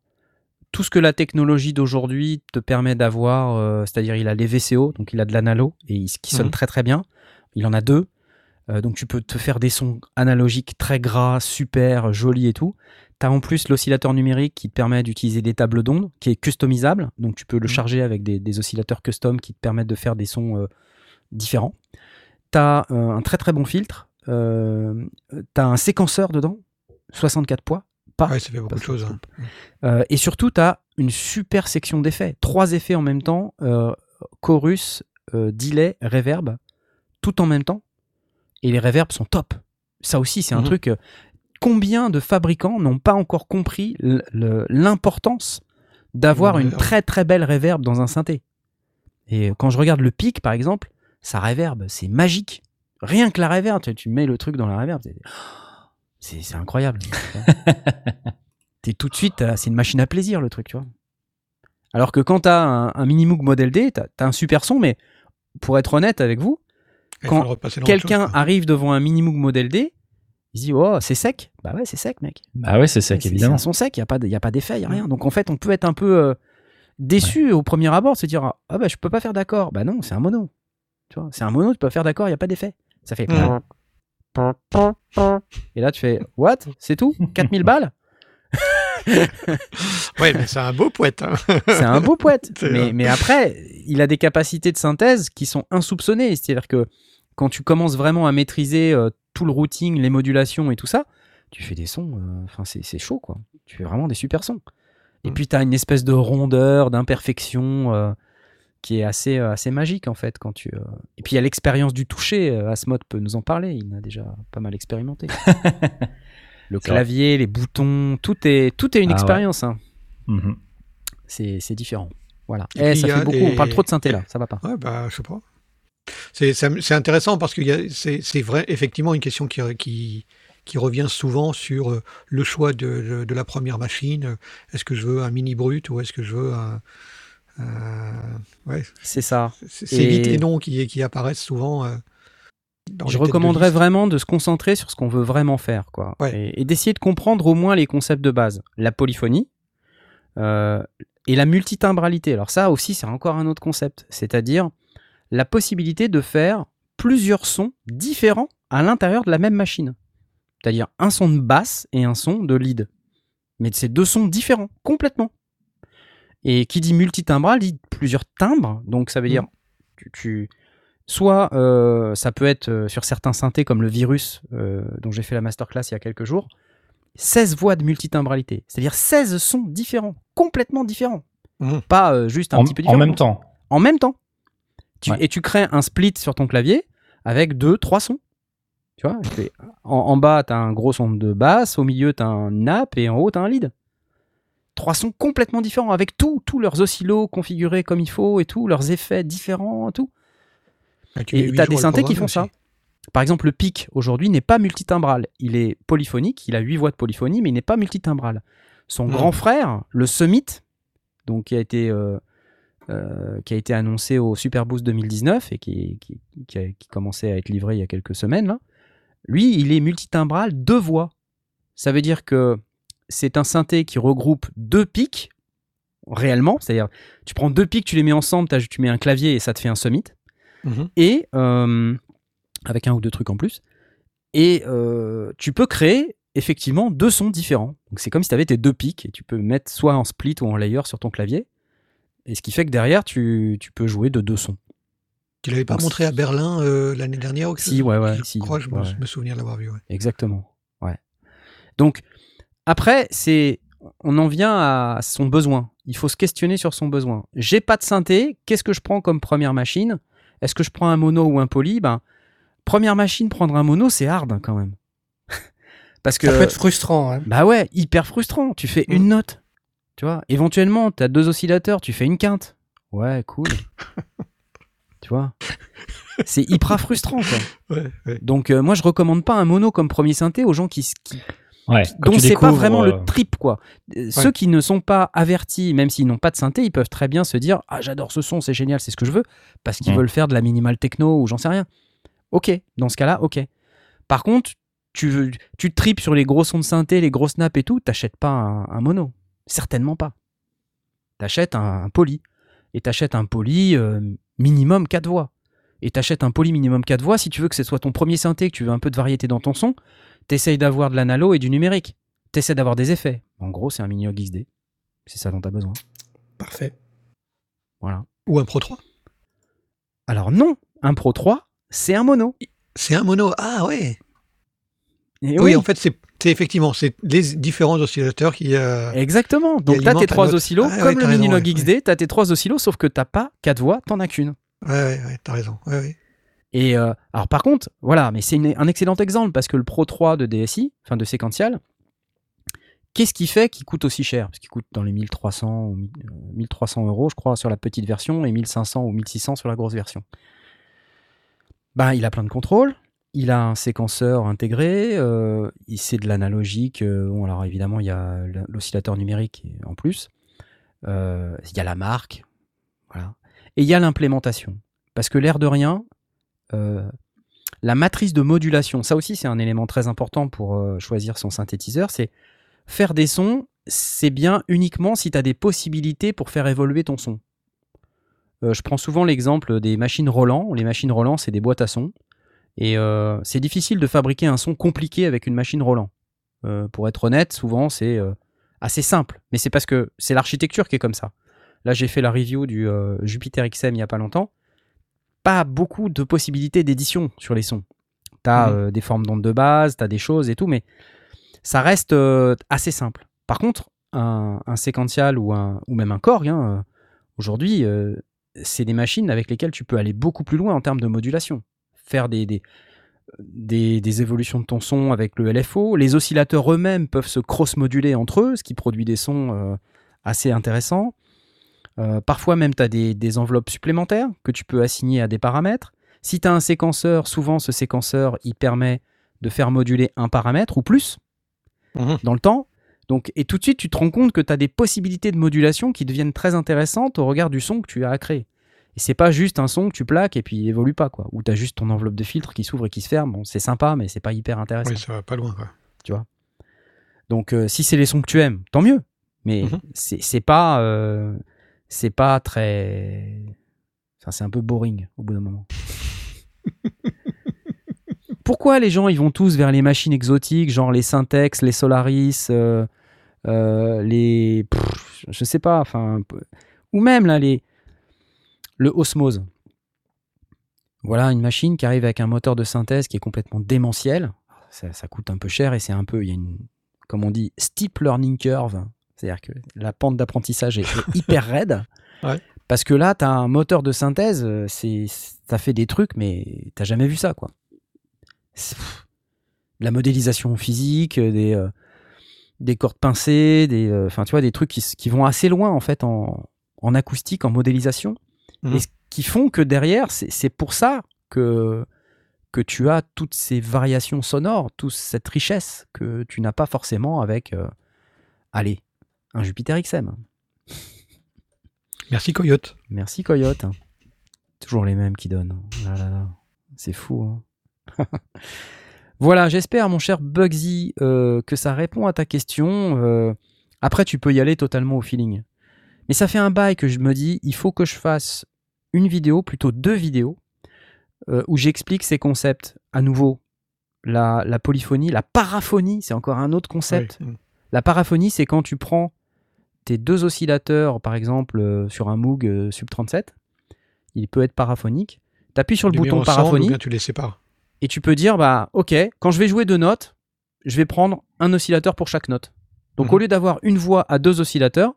tout ce que la technologie d'aujourd'hui te permet d'avoir, euh, c'est-à-dire il a les VCO, donc il a de l'analo, et il- qui sonne Mhm. très très bien. Il en a deux. Euh, donc tu peux te faire des sons analogiques très gras, super, jolis et tout. Tu as en plus l'oscillateur numérique qui te permet d'utiliser des tables d'ondes, qui est customisable. Donc tu peux le Mhm. charger avec des, des oscillateurs custom qui te permettent de faire des sons euh, différents. Tu as un très très bon filtre. Tu as un séquenceur dedans, 64 poids. Pas, Ouais, ça fait beaucoup de choses. hein. euh, et surtout, tu as une super section d'effets. Trois effets en même temps euh, chorus, euh, delay, reverb, tout en même temps. Et les reverbs sont top. Ça aussi, c'est un Mhm. truc. combien de fabricants n'ont pas encore compris l'importance d'avoir Une très très belle reverb dans un synthé Et quand je regarde le pic, par exemple, sa reverb, c'est magique. Rien que la reverb, tu, tu mets le truc dans la reverb, c'est- c'est c'est incroyable. T'es tout de suite, t'as- c'est une machine à plaisir le truc, tu vois. Alors que quand t'as un, un Minimoog Model D, t'as as un super son, mais pour être honnête avec vous, Il Quand quelqu'un arrive devant un Minimoog Model D, il se dit oh c'est sec, bah ouais c'est sec mec. Bah ouais, c'est sec, C'est- évidemment. C'est un son sec, il y a pas y a pas d'effet, y a rien. Donc en fait on peut être un peu euh, déçu au premier abord, se dire ah bah je peux pas faire d'accord, bah non c'est un mono, tu vois, c'est un mono, tu peux pas faire d'accord, y a pas d'effet, ça fait. Mm. Et là tu fais what, c'est tout, 4000 balles? Ouais, mais c'est un beau poète. hein. C'est un beau poète. Mais, après, il a des capacités de synthèse qui sont insoupçonnées. C'est-à-dire que quand tu commences vraiment à maîtriser euh, tout le routing, les modulations et tout ça, tu fais des sons, euh, enfin c'est c'est chaud quoi. Tu fais vraiment des super sons. Et Mm. puis tu as une espèce de rondeur, d'imperfection euh, qui est assez, euh, assez magique en fait. Quand tu, euh, Et puis il y a l'expérience du toucher. euh, Asmod peut nous en parler. Il a déjà pas mal expérimenté. le vrai. clavier, les boutons, tout est, tout est une Ah ouais. expérience. hein Mhm. c'est c'est différent. Voilà. Et Eh, ça fait a beaucoup. des- On parle trop de synthé là. Ça va pas. Ouais, bah, je sais pas. C'est, intéressant parce que c'est, c'est vrai, effectivement, une question qui, qui, qui revient souvent sur le choix de, de, de la première machine. Est-ce que je veux un mini brut ou est-ce que je veux un. Ouais, C'est ça. c'est, Et- vite les noms qui, qui apparaissent souvent. euh, dans Je recommanderais vraiment de se concentrer sur ce qu'on veut vraiment faire, quoi. Ouais. Et, et d'essayer de comprendre au moins les concepts de base. La polyphonie euh, et la multitimbralité. Alors ça aussi, c'est encore un autre concept. C'est-à-dire la possibilité de faire plusieurs sons différents à l'intérieur de la même machine. C'est-à-dire un son de basse et un son de lead. Mais c'est deux sons différents, complètement. Et qui dit multitimbral dit plusieurs timbres. Donc ça veut dire tu, tu- soit euh, ça peut être euh, sur certains synthés comme le virus euh, dont j'ai fait la masterclass il y a quelques jours, 16 voix de multitimbralité. C'est-à-dire 16 sons différents, complètement différents. Mhm. Pas euh, juste un En, petit peu en différents. même temps. En même temps. Tu- Ouais. Et tu crées un split sur ton clavier avec deux, trois sons. Tu vois, en, en bas, tu as un gros son de basse, au milieu, tu as un nappe et en haut, tu as un lead. Trois sons complètement différents, avec tout, tous leurs oscillos configurés comme il faut et tout, leurs effets différents, tout. Ah, tu Et huit tu as des synthés qui font ça. Par exemple, le pic aujourd'hui n'est pas multitimbral. Il est polyphonique, il a 8 voix de polyphonie, mais il n'est pas multitimbral. Son Hmm. grand frère, le Summit, donc qui a été, euh, euh, qui a été annoncé au Super Boost 2019 et qui, qui, qui, a- qui commençait à être livré il y a quelques semaines, là, lui, il est multitimbral deux voix. Ça veut dire que c'est un synthé qui regroupe deux pics réellement, c'est-à-dire tu prends deux pics, tu les mets ensemble, tu mets un clavier et ça te fait un Summit Mhm. et euh, avec un ou deux trucs en plus. Et euh, tu peux créer effectivement deux sons différents. Donc c'est comme si tu avais tes deux pics et tu peux mettre soit en split ou en layer sur ton clavier. Et ce qui fait que derrière, tu, tu peux jouer de deux sons. Tu l'avais pas Donc, montré à Berlin euh, l'année dernière quelque Si, ouais, ouais, Je si, crois, je me, ouais. me souviens de l'avoir vu. ouais. Exactement. Ouais. Donc après, c'est on en vient à son besoin. Il faut se questionner sur son besoin. J'ai pas de synthé, qu'est-ce que je prends comme première machine? Est-ce que je prends un mono ou un poly? Ben première machine prendre un mono, c'est hard quand même. Parce que Ça peut être frustrant. hein. bah ouais, hyper frustrant. Tu fais Mm. une note. Tu vois, éventuellement, tu as deux oscillateurs, tu fais une quinte. Ouais, cool. tu vois? C'est hyper frustrant, quoi. Ouais, ouais. Donc, euh, moi, je recommande pas un mono comme premier synthé aux gens qui- Ouais, tu c'est pas vraiment euh, le trip, quoi. Euh, Ceux qui ne sont pas avertis, même s'ils n'ont pas de synthé, ils peuvent très bien se dire Ah, j'adore ce son, c'est génial, c'est ce que je veux, parce qu'ils Mm. veulent faire de la minimal techno ou j'en sais rien. Ok, dans ce cas-là, ok. Par contre, tu, veux- tu tripes sur les gros sons de synthé, les gros snaps et tout, t'achètes pas un, un mono. Certainement pas. T'achètes un, un poly. Et t'achètes un poly euh, minimum 4 voix. et t'achètes un poly minimum 4 voix, si tu veux que ce soit ton premier synthé, que tu veux un peu de variété dans ton son, t'essayes d'avoir de l'analo et du numérique. T'essaies d'avoir des effets. En gros, c'est un Mini XD. C'est ça dont t'as besoin. Parfait. Voilà. Ou un Pro 3. Alors non, un Pro 3, c'est un mono. C'est un mono. Ah ouais. Et Oui, en fait, c'est effectivement c'est les différents oscillateurs qui. euh, Exactement. Donc t'as alimente tes trois oscillos, Ah ouais, comme le Mininog ouais, XD, t'as tes trois oscillos, sauf que t'as pas quatre voix, t'en as qu'une. Ouais, ouais, ouais, t'as raison. Ouais, ouais. Et euh, alors par contre, voilà, mais c'est un excellent exemple parce que le Pro 3 de DSI, enfin de séquential, qu'est-ce qui fait qu'il coûte aussi cher? Parce qu'il coûte dans les 1300 ou 1000, euh, 1300 euros, je crois, sur la petite version et 1500 ou 1600 sur la grosse version. Bah, il a plein de contrôles. Il a un séquenceur intégré, euh, c'est de l'analogique. euh, bon, alors évidemment, il y a l'oscillateur numérique en plus. Il y a la marque, voilà. Et il y a l'implémentation. Parce que l'air de rien, la matrice de modulation, ça aussi c'est un élément très important pour euh, choisir son synthétiseur, c'est faire des sons, c'est bien uniquement si tu as des possibilités pour faire évoluer ton son. Euh, je prends souvent l'exemple des machines Roland. Les machines Roland, c'est des boîtes à sons. Et euh, c'est difficile de fabriquer un son compliqué avec une machine Roland. Euh, pour être honnête, souvent c'est euh, assez simple. Mais c'est parce que c'est l'architecture qui est comme ça. Là, j'ai fait la review du euh, Jupiter XM il n'y a pas longtemps. Pas beaucoup de possibilités d'édition sur les sons. Tu as Mhm. des formes d'ondes de base, tu as des choses et tout, mais ça reste euh, assez simple. Par contre, un, un séquential ou, un, ou même un Korg, hein, euh, aujourd'hui, euh, c'est des machines avec lesquelles tu peux aller beaucoup plus loin en termes de modulation. Faire des, des, des, des évolutions de ton son avec le LFO. Les oscillateurs eux-mêmes peuvent se cross-moduler entre eux, ce qui produit des sons euh, assez intéressants. Euh, parfois même, tu as des, des enveloppes supplémentaires que tu peux assigner à des paramètres. Si tu as un séquenceur, souvent ce séquenceur, il permet de faire moduler un paramètre ou plus Mhm. dans le temps. Donc, et tout de suite, tu te rends compte que tu as des possibilités de modulation qui deviennent très intéressantes au regard du son que tu as à créer. Et c'est pas juste un son que tu plaques et puis il évolue pas, quoi. Ou tu as juste ton enveloppe de filtre qui s'ouvre et qui se ferme. Bon, c'est sympa, mais c'est pas hyper intéressant. Oui, ça va pas loin, quoi. Donc, euh, si c'est les sons que tu aimes, tant mieux. Mais c'est c'est pas, euh, c'est pas très. Enfin, c'est un peu boring au bout d'un moment. Pourquoi les gens ils vont tous vers les machines exotiques, genre les Syntex, les Solaris, euh, euh, les, pff, je sais pas, enfin, ou même là les, le Osmose. Voilà une machine qui arrive avec un moteur de synthèse qui est complètement démentiel. Ça, ça coûte un peu cher et c'est un peu, il y a une, comme on dit, steep learning curve. C'est-à-dire que la pente d'apprentissage est, est hyper raide. Ouais. Parce que là, tu as un moteur de synthèse, euh, c'est, ça fait des trucs, mais t'as jamais vu ça, quoi. Pff, la modélisation physique, euh, des, euh, des cordes pincées, des, euh, tu vois, des trucs qui, qui vont assez loin, en fait, en, en acoustique, en modélisation. Mhm. Et ce qui font que derrière, c'est, c'est pour ça que, que tu as toutes ces variations sonores, toute cette richesse que tu n'as pas forcément avec, euh, allez, un Jupiter XM. Merci Coyote. Merci Coyote. Toujours les mêmes qui donnent. Ah là là, C'est fou. hein. voilà, j'espère, mon cher Bugsy, euh, que ça répond à ta question. Euh, après, tu peux y aller totalement au feeling. Mais ça fait un bail que je me dis, il faut que je fasse une vidéo, plutôt deux vidéos, euh, où j'explique ces concepts. À nouveau, la, la polyphonie, la paraphonie, c'est encore un autre concept. La paraphonie, c'est quand tu prends tes deux oscillateurs, par exemple, euh, sur un Moog euh, Sub 37, il peut être paraphonique. Tu appuies sur le bouton bien tu les sépares. et tu peux dire, bah, ok, quand je vais jouer deux notes, je vais prendre un oscillateur pour chaque note. Donc Mhm. au lieu d'avoir une voix à deux oscillateurs,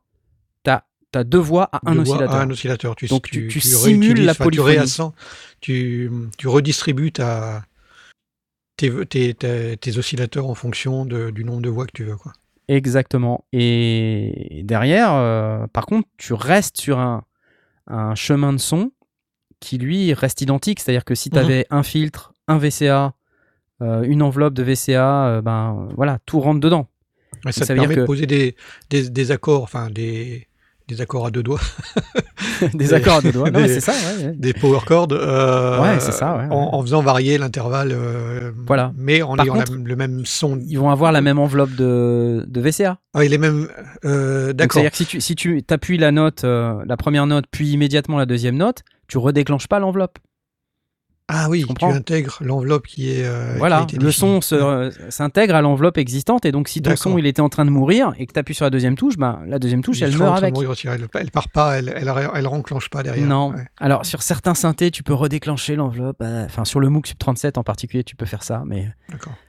tu as, deux voix à un Deux oscillateur. à un oscillateur. Tu, Donc, tu- tu simules la polyphonie. tu, tu redistribues ta, tes, tes, tes- tes oscillateurs en fonction de- du nombre de voix que tu veux. Quoi. Exactement. Et derrière, euh, par contre, tu restes sur un, un chemin de son qui, lui, reste identique. C'est-à-dire que si tu Mhm. avais un filtre, un VCA, euh, une enveloppe de VCA, euh, ben voilà, tout rentre dedans. Ouais, ça, ça te veut dire permet de que- poser des, des, des accords, enfin des, des accords à deux doigts, Des accords à deux doigts. Non, mais des- c'est ça, ouais, ouais. des power chords, euh, Ouais, c'est ça, ouais, en, faisant varier l'intervalle, euh, Voilà. mais en Par ayant la- contre- le même son. Ils vont avoir la même enveloppe de, de VCA. Ah, il est même. euh, Donc, D'accord. C'est-à-dire que si tu, si tu appuies la note, euh, la première note, puis immédiatement la deuxième note, tu redéclenches pas l'enveloppe. Ah oui, tu comprends intègres l'enveloppe qui est. euh, Voilà, le son euh, s'intègre à l'enveloppe existante et donc si ton son il était en train de mourir et que tu appuies sur la deuxième touche, ben, la deuxième touche Il elle meurt avec. mourir aussi. Elle, elle part pas, elle, elle, elle renclenche pas derrière. Non. Ouais. Alors sur certains synthés, tu peux redéclencher l'enveloppe. euh, Enfin sur le MOOC Sub 37 en particulier, tu peux faire ça. Mais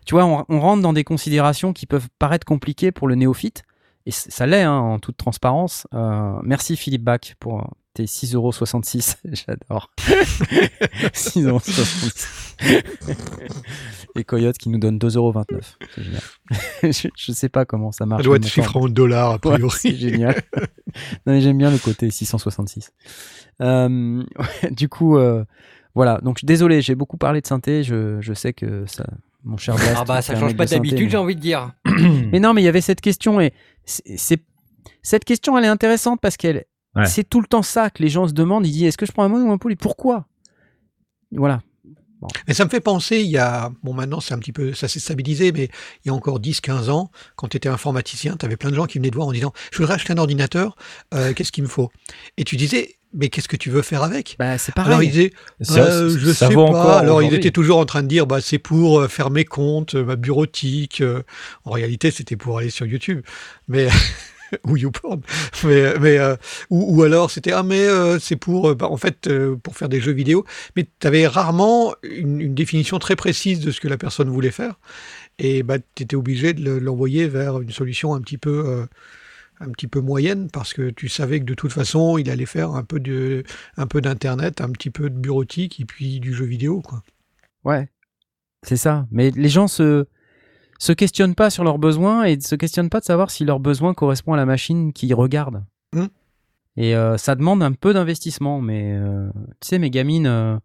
tu vois, on, on rentre dans des considérations qui peuvent paraître compliquées pour le néophyte. Et ça l'est hein, en toute transparence. Euh, merci Philippe Bach pour tes 6,66€. J'adore. 6,66€. Et Coyote qui nous donne 2,29€. C'est génial. je, je sais pas comment ça marche. Elle doit le être chiffrée en dollars, a Ouais, priori. c'est génial. non, mais j'aime bien le côté 666. Euh, ouais, du coup, euh, voilà. Donc, désolé, j'ai beaucoup parlé de synthé. Je, je sais que ça, mon cher Blast. Ah bah ça change pas d'habitude, mais- j'ai envie de dire. Mais non, mais il y avait cette question et c'est c'est- cette question, elle est intéressante parce qu'elle, Ouais. c'est tout le temps ça que les gens se demandent. Ils disent, est-ce que je prends un mono ou un poly Pourquoi? Voilà. Mais ça me fait penser, il y a, bon maintenant c'est un petit peu, ça s'est stabilisé, mais il y a encore 10-15 ans, quand tu étais informaticien, tu avais plein de gens qui venaient te voir en disant, je voudrais acheter un ordinateur, euh, qu'est-ce qu'il me faut? Et tu disais, mais qu'est-ce que tu veux faire avec? Bah, c'est Alors ils pareil. disaient, Ça- Euh, je ça sais pas. encore Alors ils étaient toujours en train de dire, bah c'est pour euh, faire mes comptes, ma bureautique. En réalité, c'était pour aller sur YouTube, mais ou YouPorn. Mais mais euh, ou, ou alors c'était ah mais euh, c'est pour euh, bah, en fait euh, pour faire des jeux vidéo. Mais tu avais rarement une, une définition très précise de ce que la personne voulait faire, et bah tu obligé de le- l'envoyer vers une solution un petit peu euh, un petit peu moyenne parce que tu savais que de toute façon il allait faire un peu de un peu d'internet, un petit peu de bureautique et puis du jeu vidéo quoi. Ouais. C'est ça. Mais les gens se se questionnent pas sur leurs besoins et se questionnent pas de savoir si leurs besoins correspondent à la machine qu'ils regardent. Hmm. Et euh, ça demande un peu d'investissement. Mais euh, tu sais, mes gamines, euh,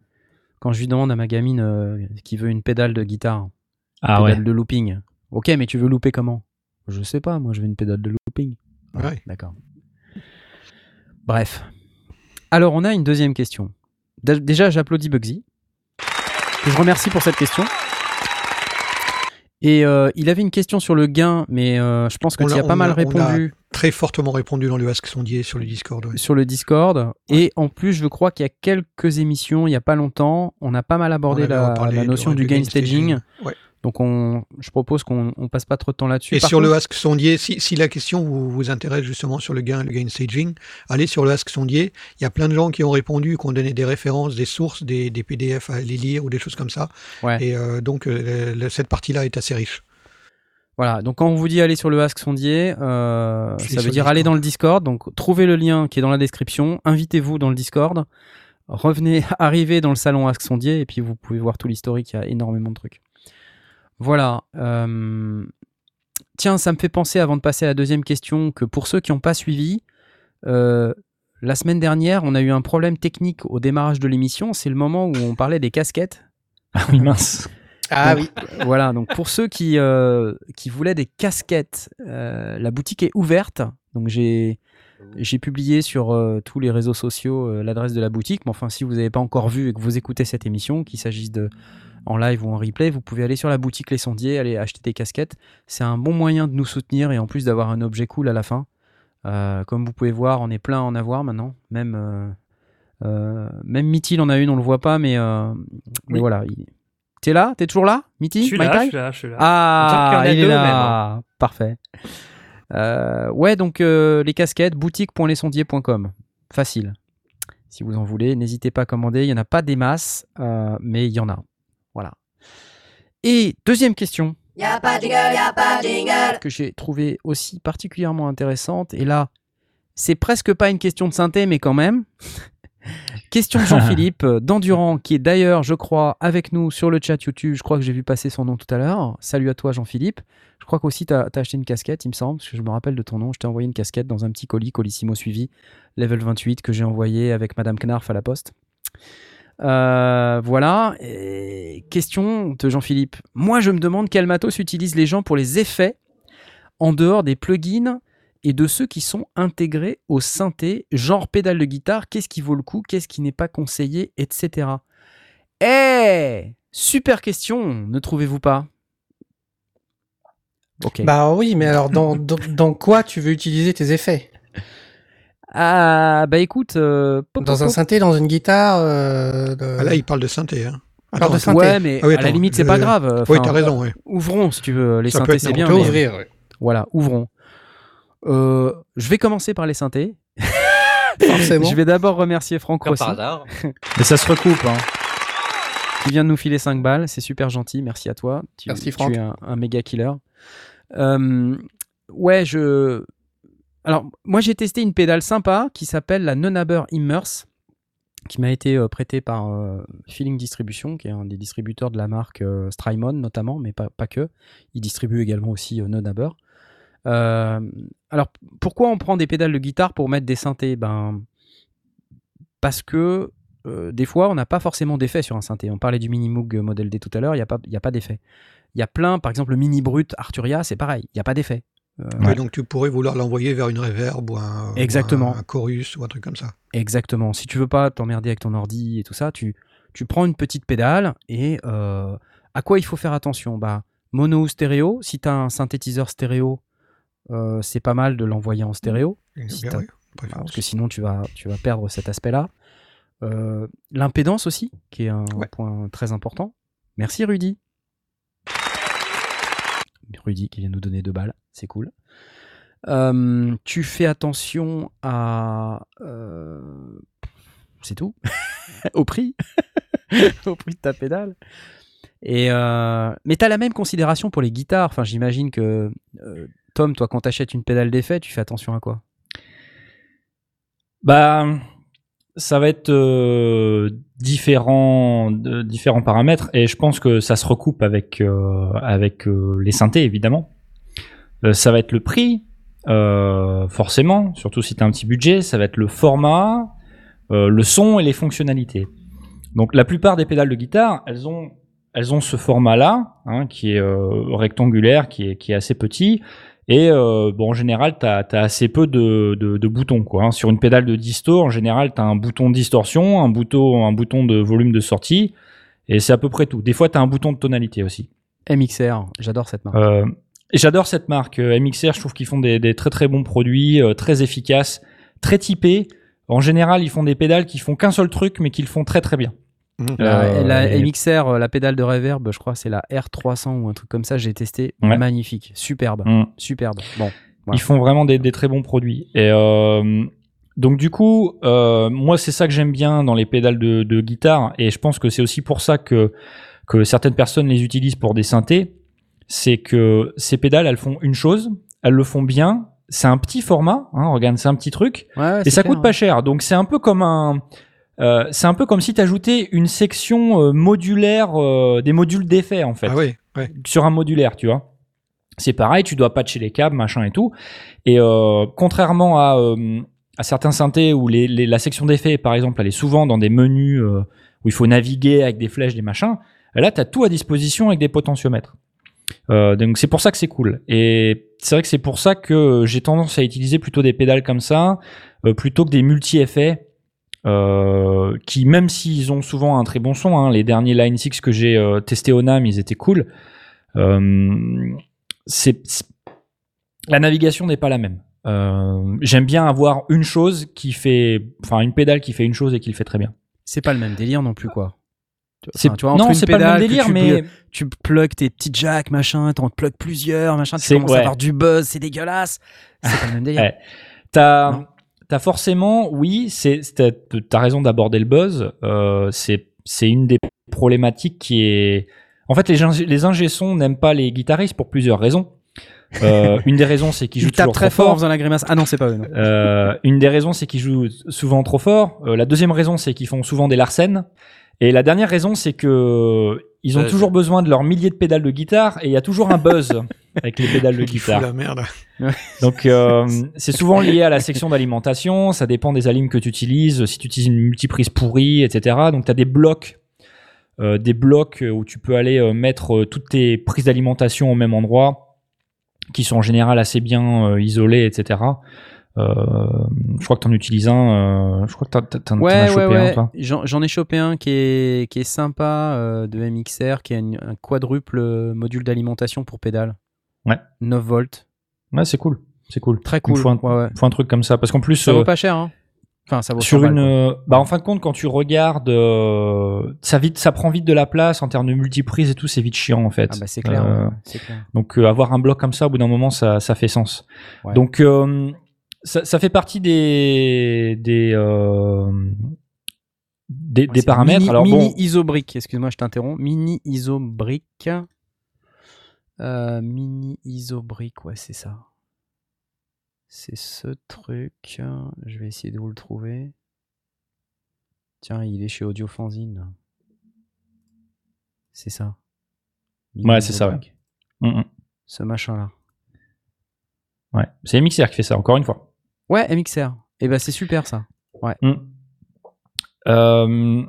quand je lui demande à ma gamine euh, qui veut une pédale de guitare, Ah pédale ouais. de looping. Ok, mais tu veux louper comment? Je sais pas. Moi, je veux une pédale de looping. Ouais. D'accord. Bref. Alors, on a une deuxième question. Dé- Déjà, j'applaudis Bugsy. que Je remercie pour cette question. Et euh, il avait une question sur le gain, mais euh, je pense que tu as pas mal a- on a- répondu Très fortement répondu dans le Ask Sondier sur le Discord. ouais. sur le Discord. Et en plus, je crois qu'il y a quelques émissions, il y a pas longtemps, on a pas mal abordé la, notion du gain gain staging. staging. Ouais. Donc, on, je propose qu'on on passe pas trop de temps là-dessus. Et Par sur le Ask Sondier, si, si la question vous, vous intéresse justement sur le gain, le gain staging, allez sur le Ask Sondier. Il y a plein de gens qui ont répondu, qui ont donné des références, des sources, des, des PDF à aller lire ou des choses comme ça. Ouais. Et euh, donc euh, cette partie-là est assez riche. Voilà, donc quand on vous dit aller sur le Ask Sondier, euh, ça veut dire aller dans le Discord. Donc trouvez le lien qui est dans la description, invitez-vous dans le Discord, revenez, arrivez dans le salon Ask Sondier et puis vous pouvez voir tout l'historique, il y a énormément de trucs. Voilà. euh, Tiens, ça me fait penser avant de passer à la deuxième question que pour ceux qui n'ont pas suivi, euh, la semaine dernière, on a eu un problème technique au démarrage de l'émission. C'est le moment où on parlait des casquettes. Ah oui, mince. Ah Donc, oui. voilà, donc pour ceux qui, euh, qui voulaient des casquettes, euh, la boutique est ouverte. Donc j'ai j'ai publié sur euh, tous les réseaux sociaux euh, l'adresse de la boutique. Mais enfin, si vous n'avez pas encore vu et que vous écoutez cette émission, qu'il s'agisse de en live ou en replay, vous pouvez aller sur la boutique Les Sondiers, aller acheter des casquettes. C'est un bon moyen de nous soutenir et en plus d'avoir un objet cool à la fin. Euh, comme vous pouvez voir, on est plein à en avoir maintenant. Même euh, euh, même Mithy en a une, on le voit pas, mais, euh, mais Oui. voilà. il- T'es là? T'es toujours là, Mithy? Je suis là, je suis là, je suis là. ah, il est là. Parfait. Ouais, donc les casquettes, boutique.lesondiers.com. Facile. Si vous en voulez, n'hésitez pas à commander. Il n'y en a pas des masses, mais il y en a. Voilà. Et deuxième question pas jingle, pas jingle. que j'ai trouvée aussi particulièrement intéressante. Et là, c'est presque pas une question de synthé, mais quand même. question de Jean-Philippe euh, d'Endurant, qui est d'ailleurs, je crois, avec nous sur le chat YouTube. Je crois que j'ai vu passer son nom tout à l'heure. Salut à toi, Jean-Philippe. Je crois qu'aussi, tu as, acheté une casquette, il me semble, parce que je me rappelle de ton nom. Je t'ai envoyé une casquette dans un petit colis, Colissimo suivi, level 28, que j'ai envoyé avec Madame Knarf à la poste. Euh, voilà. Question de Jean-Philippe. Moi, je me demande quel matos utilisent les gens pour les effets en dehors des plugins et de ceux qui sont intégrés au synthé, genre pédale de guitare, qu'est-ce qui vaut le coup, qu'est-ce qui n'est pas conseillé, etc. Eh Super question, ne trouvez-vous pas? Ok. Bah oui, mais alors dans quoi tu veux utiliser tes effets? Ah, bah écoute, euh, pop, Dans pop, un pop. synthé, dans une guitare euh, de- Ah, là, il parle de synthé. Hein. Alors de synthé. Ouais, mais Ah oui, à la limite, c'est je- pas grave. Oui, Enfin, t'as raison, oui. Ouvrons, si tu veux. Les Ça synthés, c'est bien. On peut mais- ouvrir, ouais. Voilà, ouvrons. Euh, je vais commencer par les synthés. Forcément. Je vais d'abord remercier Franck Comme Rossi, par hasard. Mais ça se recoupe. Hein. qui vient de nous filer 5 balles. C'est super gentil. Merci à toi. Tu, Merci, tu Franck. es un, un méga killer. Euh, ouais, je. Alors, moi, j'ai testé une pédale sympa qui s'appelle la Nonaber Immerse, qui m'a été euh, prêtée par euh, Feeling Distribution, qui est un des distributeurs de la marque euh, Strymon, notamment, mais pas, que. Il distribue également aussi Nonaber. Alors, pourquoi on prend des pédales de guitare pour mettre des synthés? Ben, parce que des fois, on n'a pas forcément d'effet sur un synthé. On parlait du Mini Moog Model D tout à l'heure, il n'y a pas, a pas d'effet. Il y a plein, par exemple, le Mini Brut Arturia, c'est pareil, il n'y a pas d'effet. Euh, donc tu pourrais vouloir l'envoyer vers une reverb ou un, Exactement. ou un, un chorus ou un truc comme ça. Exactement. Si tu veux pas t'emmerder avec ton ordi et tout ça, tu, tu prends une petite pédale et euh, à quoi il faut faire attention? Bah, Mono ou stéréo. Si tu as un synthétiseur stéréo, euh, c'est pas mal de l'envoyer en stéréo. Si bien, oui, parce que sinon tu vas, tu vas perdre cet aspect-là. Euh, L'impédance aussi, qui est un Ouais. point très important. Merci Rudy. Rudy qui vient nous donner deux balles, c'est cool. Euh, tu fais attention à... euh, C'est tout. Au prix. Au prix de ta pédale. Et euh, Mais tu la même considération pour les guitares. Enfin, j'imagine que... Tom, toi, quand t'achètes une pédale d'effet, tu fais attention à quoi? Bah, ça va être euh, différents, de- différents paramètres et je pense que ça se recoupe avec, euh, avec euh, les synthés évidemment. Euh, ça va être le prix, euh, forcément, surtout si tu as un petit budget. Ça va être le format, euh, le son et les fonctionnalités. Donc la plupart des pédales de guitare, elles ont, elles ont ce format-là, hein, qui est euh, rectangulaire, qui est, qui est assez petit. Et euh, bon, en général, tu as, assez peu de, de, de boutons. Quoi, hein. Sur une pédale de disto, en général, tu as un bouton de distorsion, un bouton, un bouton de volume de sortie, et c'est à peu près tout. Des fois, tu as un bouton de tonalité aussi. MXR, j'adore cette marque. Euh, J'adore cette marque. Euh, MXR, je trouve qu'ils font des, des très très bons produits, euh, très efficaces, très typés. En général, ils font des pédales qui font qu'un seul truc, mais qui le font très très bien. La, Euh, la et- MXR, euh, la pédale de reverb, je crois c'est la R300 ou un truc comme ça, j'ai testé. Ouais. Magnifique, superbe, Mm. superbe. Bon, Voilà. Ils font vraiment des, des très bons produits. Et euh, donc du coup, euh, moi c'est ça que j'aime bien dans les pédales de, de guitare, et je pense que c'est aussi pour ça que que certaines personnes les utilisent pour des synthés. C'est que ces pédales, elles font une chose, elles le font bien. C'est un petit format, hein, regarde, c'est un petit truc, Ouais, ouais, et ça clair, coûte pas cher. Donc c'est un peu comme un, euh, c'est un peu comme si tu ajoutais une section euh, modulaire, euh, des modules d'effets en fait Ah oui, ouais. sur un modulaire, tu vois. C'est pareil, tu dois patcher les câbles, machin et tout. Et euh, contrairement à, euh, à certains synthés où les, les- la section d'effets, par exemple, elle est souvent dans des menus euh, où il faut naviguer avec des flèches, des machins, là, tu as tout à disposition avec des potentiomètres. Euh, donc c'est pour ça que c'est cool. Et c'est vrai que c'est pour ça que j'ai tendance à utiliser plutôt des pédales comme ça, euh, plutôt que des multi-effets. Euh, qui même s'ils ont souvent un très bon son, hein, les derniers Line 6 que j'ai euh, testé au NAM, ils étaient cool. Euh, c'est la navigation n'est pas la même. Euh, J'aime bien avoir une chose qui fait, enfin une pédale qui fait une chose et qui le fait très bien. C'est pas le même délire non plus, quoi. Enfin, tu vois, non, c'est pas le même délire, tu mais pl- tu plugs tes petits jacks, machin, t'en plugs plusieurs, machin, tu commences ouais. à avoir du buzz, c'est dégueulasse. C'est pas le même délire. Ouais. T'as. T'as forcément, oui, c'est, t'as raison d'aborder le buzz. Euh, c'est, c'est une des problématiques qui est. En fait, les, ingé- les ingé n'aiment pas les guitaristes pour plusieurs raisons. Euh, une des raisons, c'est qu'ils jouent toujours très trop fort en fort. faisant la grimace. Ah non, c'est pas eux. non. Euh, une des raisons, c'est qu'ils jouent souvent trop fort. Euh, la deuxième raison, c'est qu'ils font souvent des larcènes. Et la dernière raison, c'est que ils ont toujours besoin de leurs milliers de pédales de guitare et il y a toujours un buzz avec les pédales de Qui fout guitare. la merde. Donc euh, c'est souvent lié à la section d'alimentation, ça dépend des alimes que tu utilises, si tu utilises une multiprise pourrie, etc. Donc tu as des blocs, euh, des blocs où tu peux aller euh, mettre euh, toutes tes prises d'alimentation au même endroit, qui sont en général assez bien euh, isolés, etc. Euh, je crois que tu en utilises un, euh, je crois que t'en- t'en t'en as Ouais, ouais, chopé un, toi. J'en j'en ai chopé un qui est, qui est sympa euh, de MXR, qui a une- un quadruple module d'alimentation pour pédale. Ouais. 9 volts. Ouais, c'est cool, c'est cool. Très Il cool. faut un, Ouais, ouais. faut un truc comme ça, parce qu'en plus, Ça euh, vaut pas cher, hein. Enfin, ça vaut sur 100 balles, une, euh, bah en fin de compte, quand tu regardes, euh, ça vite, ça prend vite de la place en termes de multiprise et tout, c'est vite chiant en fait. Ah bah c'est clair, Euh, ouais, c'est clair. Donc euh, avoir un bloc comme ça, au bout d'un moment, ça, ça fait sens. Ouais. Donc euh, ça, ça fait partie des des euh, des, Ouais, des c'est paramètres. Mini, Alors mini bon, isobrique, excuse-moi, je t'interromps. Mini isobrique. Euh, mini isobrique, ouais, c'est ça. C'est ce truc. Je vais essayer de vous le trouver. Tiens, il est chez Audiofanzine. C'est ça. Mini Ouais, c'est ça, ouais. Mm, mm. Ce machin-là. ouais, c'est MXR qui fait ça. Encore une fois. Ouais, MXR. Et ben c'est super ça. Mm. Euh,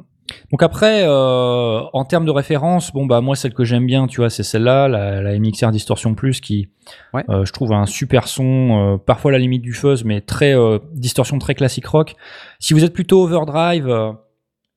donc après, euh, en termes de référence, bon bah moi celle que j'aime bien, tu vois, c'est celle-là, la, la MXR Distortion Plus, qui, Ouais. euh, je trouve un super son, euh, parfois à la limite du fuzz, mais très euh, distorsion très classique rock. Si vous êtes plutôt overdrive, euh,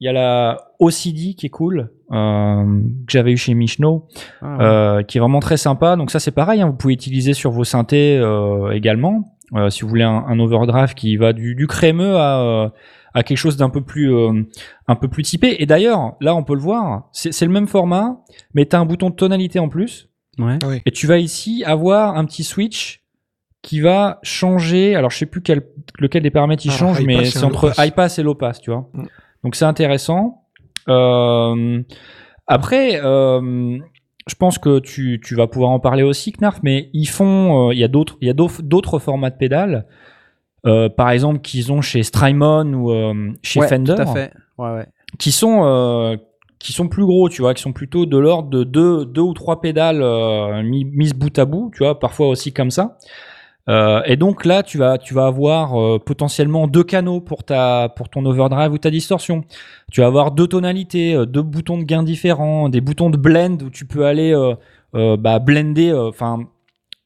il y a la OCD qui est cool, euh, que j'avais eu chez Michno, Ah, ouais. euh, qui est vraiment très sympa. Donc ça c'est pareil, hein, vous pouvez utiliser sur vos synthés euh, également. Euh, si vous voulez un, un overdrive qui va du, du crémeux à, euh, à quelque chose d'un peu plus euh, un peu plus typé. Et d'ailleurs, là on peut le voir, c'est c'est le même format, mais tu as un bouton de tonalité en plus. Ouais. Et tu vas ici avoir un petit switch qui va changer. Alors je sais plus quel, lequel des paramètres il Ah, change, mais c'est entre high pass et low pass, tu vois. Mm. Donc c'est intéressant. Euh, après, euh, je pense que tu, tu vas pouvoir en parler aussi, Knarf, mais ils font, euh, il y a d'autres, il y a d'autres d'autres formats de pédales, euh, par exemple qu'ils ont chez Strymon ou euh, chez Ouais, Fender, Tout à fait. Ouais, ouais. qui sont euh, qui sont plus gros, tu vois, qui sont plutôt de l'ordre de deux, deux ou trois pédales euh, mis, mises bout à bout, tu vois, parfois aussi comme ça. Euh, et donc là, tu vas, tu vas avoir euh, potentiellement deux canaux pour ta, pour ton overdrive ou ta distorsion. Tu vas avoir deux tonalités, deux boutons de gain différents, des boutons de blend où tu peux aller bah, blender, enfin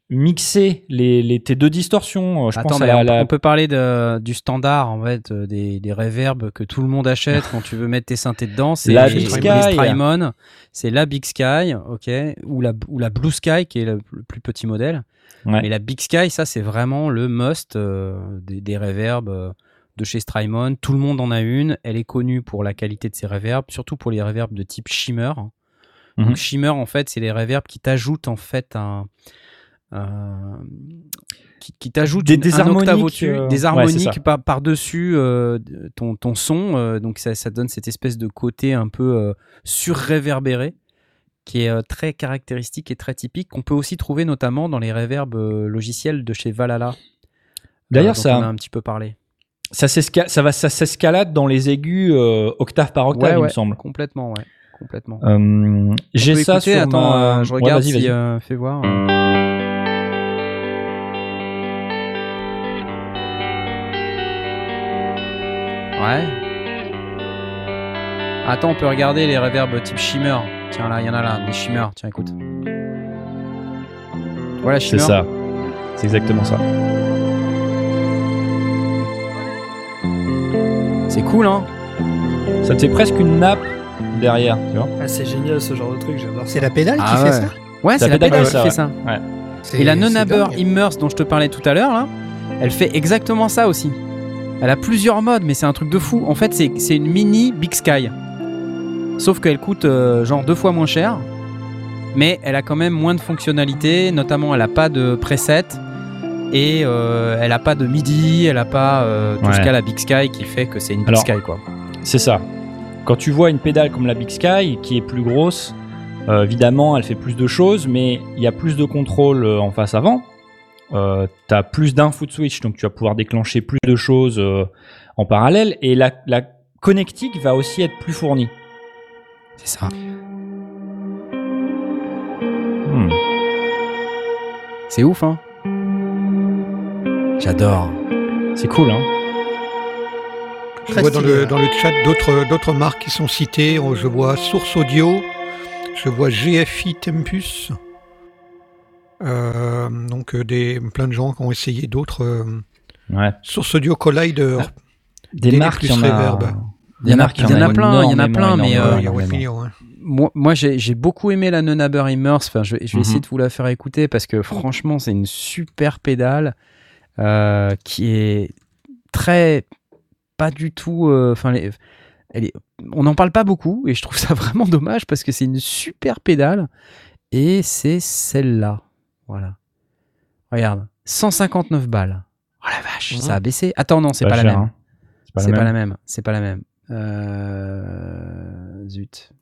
mixer les, les, tes deux distorsions. Euh, Je Attends, pense à on, la- on peut parler de, du standard en fait, euh, des, des reverbs que tout le monde achète quand tu veux mettre tes synthés dedans. C'est La les, Big Sky. C'est la Big Sky, ok, ou la, ou la Blue Sky qui est le, le plus petit modèle. Ouais. Mais la Big Sky, ça c'est vraiment le must euh, des, des reverbs euh, de chez Strymon. Tout le monde en a une. Elle est connue pour la qualité de ses reverbs, surtout pour les reverbs de type shimmer. Mhm. Donc shimmer en fait, c'est les reverbs qui t'ajoutent en fait un- qui, qui t'ajoutent Des- une- des un octave harmoniques, au-dessus, euh, des ouais, harmoniques par, par-dessus euh, ton, ton son. euh, donc ça, ça donne cette espèce de côté un peu euh, surréverbéré qui est euh, très caractéristique et très typique, qu'on peut aussi trouver notamment dans les reverbs euh, logiciels de chez Valhalla. D'ailleurs, ça- on a un petit peu parlé. ça, s'esca- ça va, ça s'escalade dans les aigus euh, octave par octave, Ouais, il ouais, me semble. Complètement, ouais. Complètement. Euh, J'ai ça sur attends, ma... euh, je Ouais, regarde vas-y, si, vas-y. euh, fais voir. Ouais. Attends, on peut regarder les reverbs type shimmer. Tiens là, il y en a là, des shimmer. Tiens, écoute. Voilà C'est shimmer. ça. C'est exactement ça. C'est cool, hein Ça te fait presque une nappe derrière, tu vois. Ah, c'est génial ce genre de truc, j'adore ça. C'est la pédale Ah qui ouais. fait ça Ouais, c'est la pédale pédale qui fait ça. C'est- Et la c'est Nonabber dingue. Immerse dont je te parlais tout à l'heure, là, elle fait exactement ça aussi. Elle a plusieurs modes, mais c'est un truc de fou. En fait, c'est une mini Big Sky. Sauf qu'elle coûte euh, genre deux fois moins cher. Mais elle a quand même moins de fonctionnalités. Notamment, elle a pas de preset. Et euh, elle a pas de MIDI. Elle a pas euh, tout Ouais. ce qu'a la Big Sky qui fait que c'est une Big Alors, Sky, quoi. C'est ça. Quand tu vois une pédale comme la Big Sky, qui est plus grosse, évidemment, elle fait plus de choses, mais il y a plus de contrôle en face avant. Euh, tu as plus d'un foot switch, donc tu vas pouvoir déclencher plus de choses euh, en parallèle. Et la, la connectique va aussi être plus fournie. C'est ça. Hmm. C'est ouf, hein J'adore. C'est cool, hein Je vois dans le, ouais. dans le chat d'autres d'autres marques qui sont citées. Je vois Source Audio, je vois GFI Tempus. Euh, donc euh, des plein de gens qui ont essayé d'autres euh, Ouais. Source Audio Collider. Des marques, plus il y en a. Il y en a- marques, il y en a plein, il y en a plein, mais, euh, moi, moi j'ai beaucoup aimé la Nonabber Immerse. Enfin, je vais, je vais Mhm. essayer de vous la faire écouter parce que franchement, c'est une super pédale euh, qui est très pas du tout. Enfin, les- elle est- on n'en parle pas beaucoup et je trouve ça vraiment dommage parce que c'est une super pédale et c'est celle-là. Voilà. Regarde, 159 balles. Oh la vache, ça a baissé. Attends, non, c'est pas, la cher, même. hein. C'est pas, C'est la pas même. la même. C'est pas la même. Euh, Zut.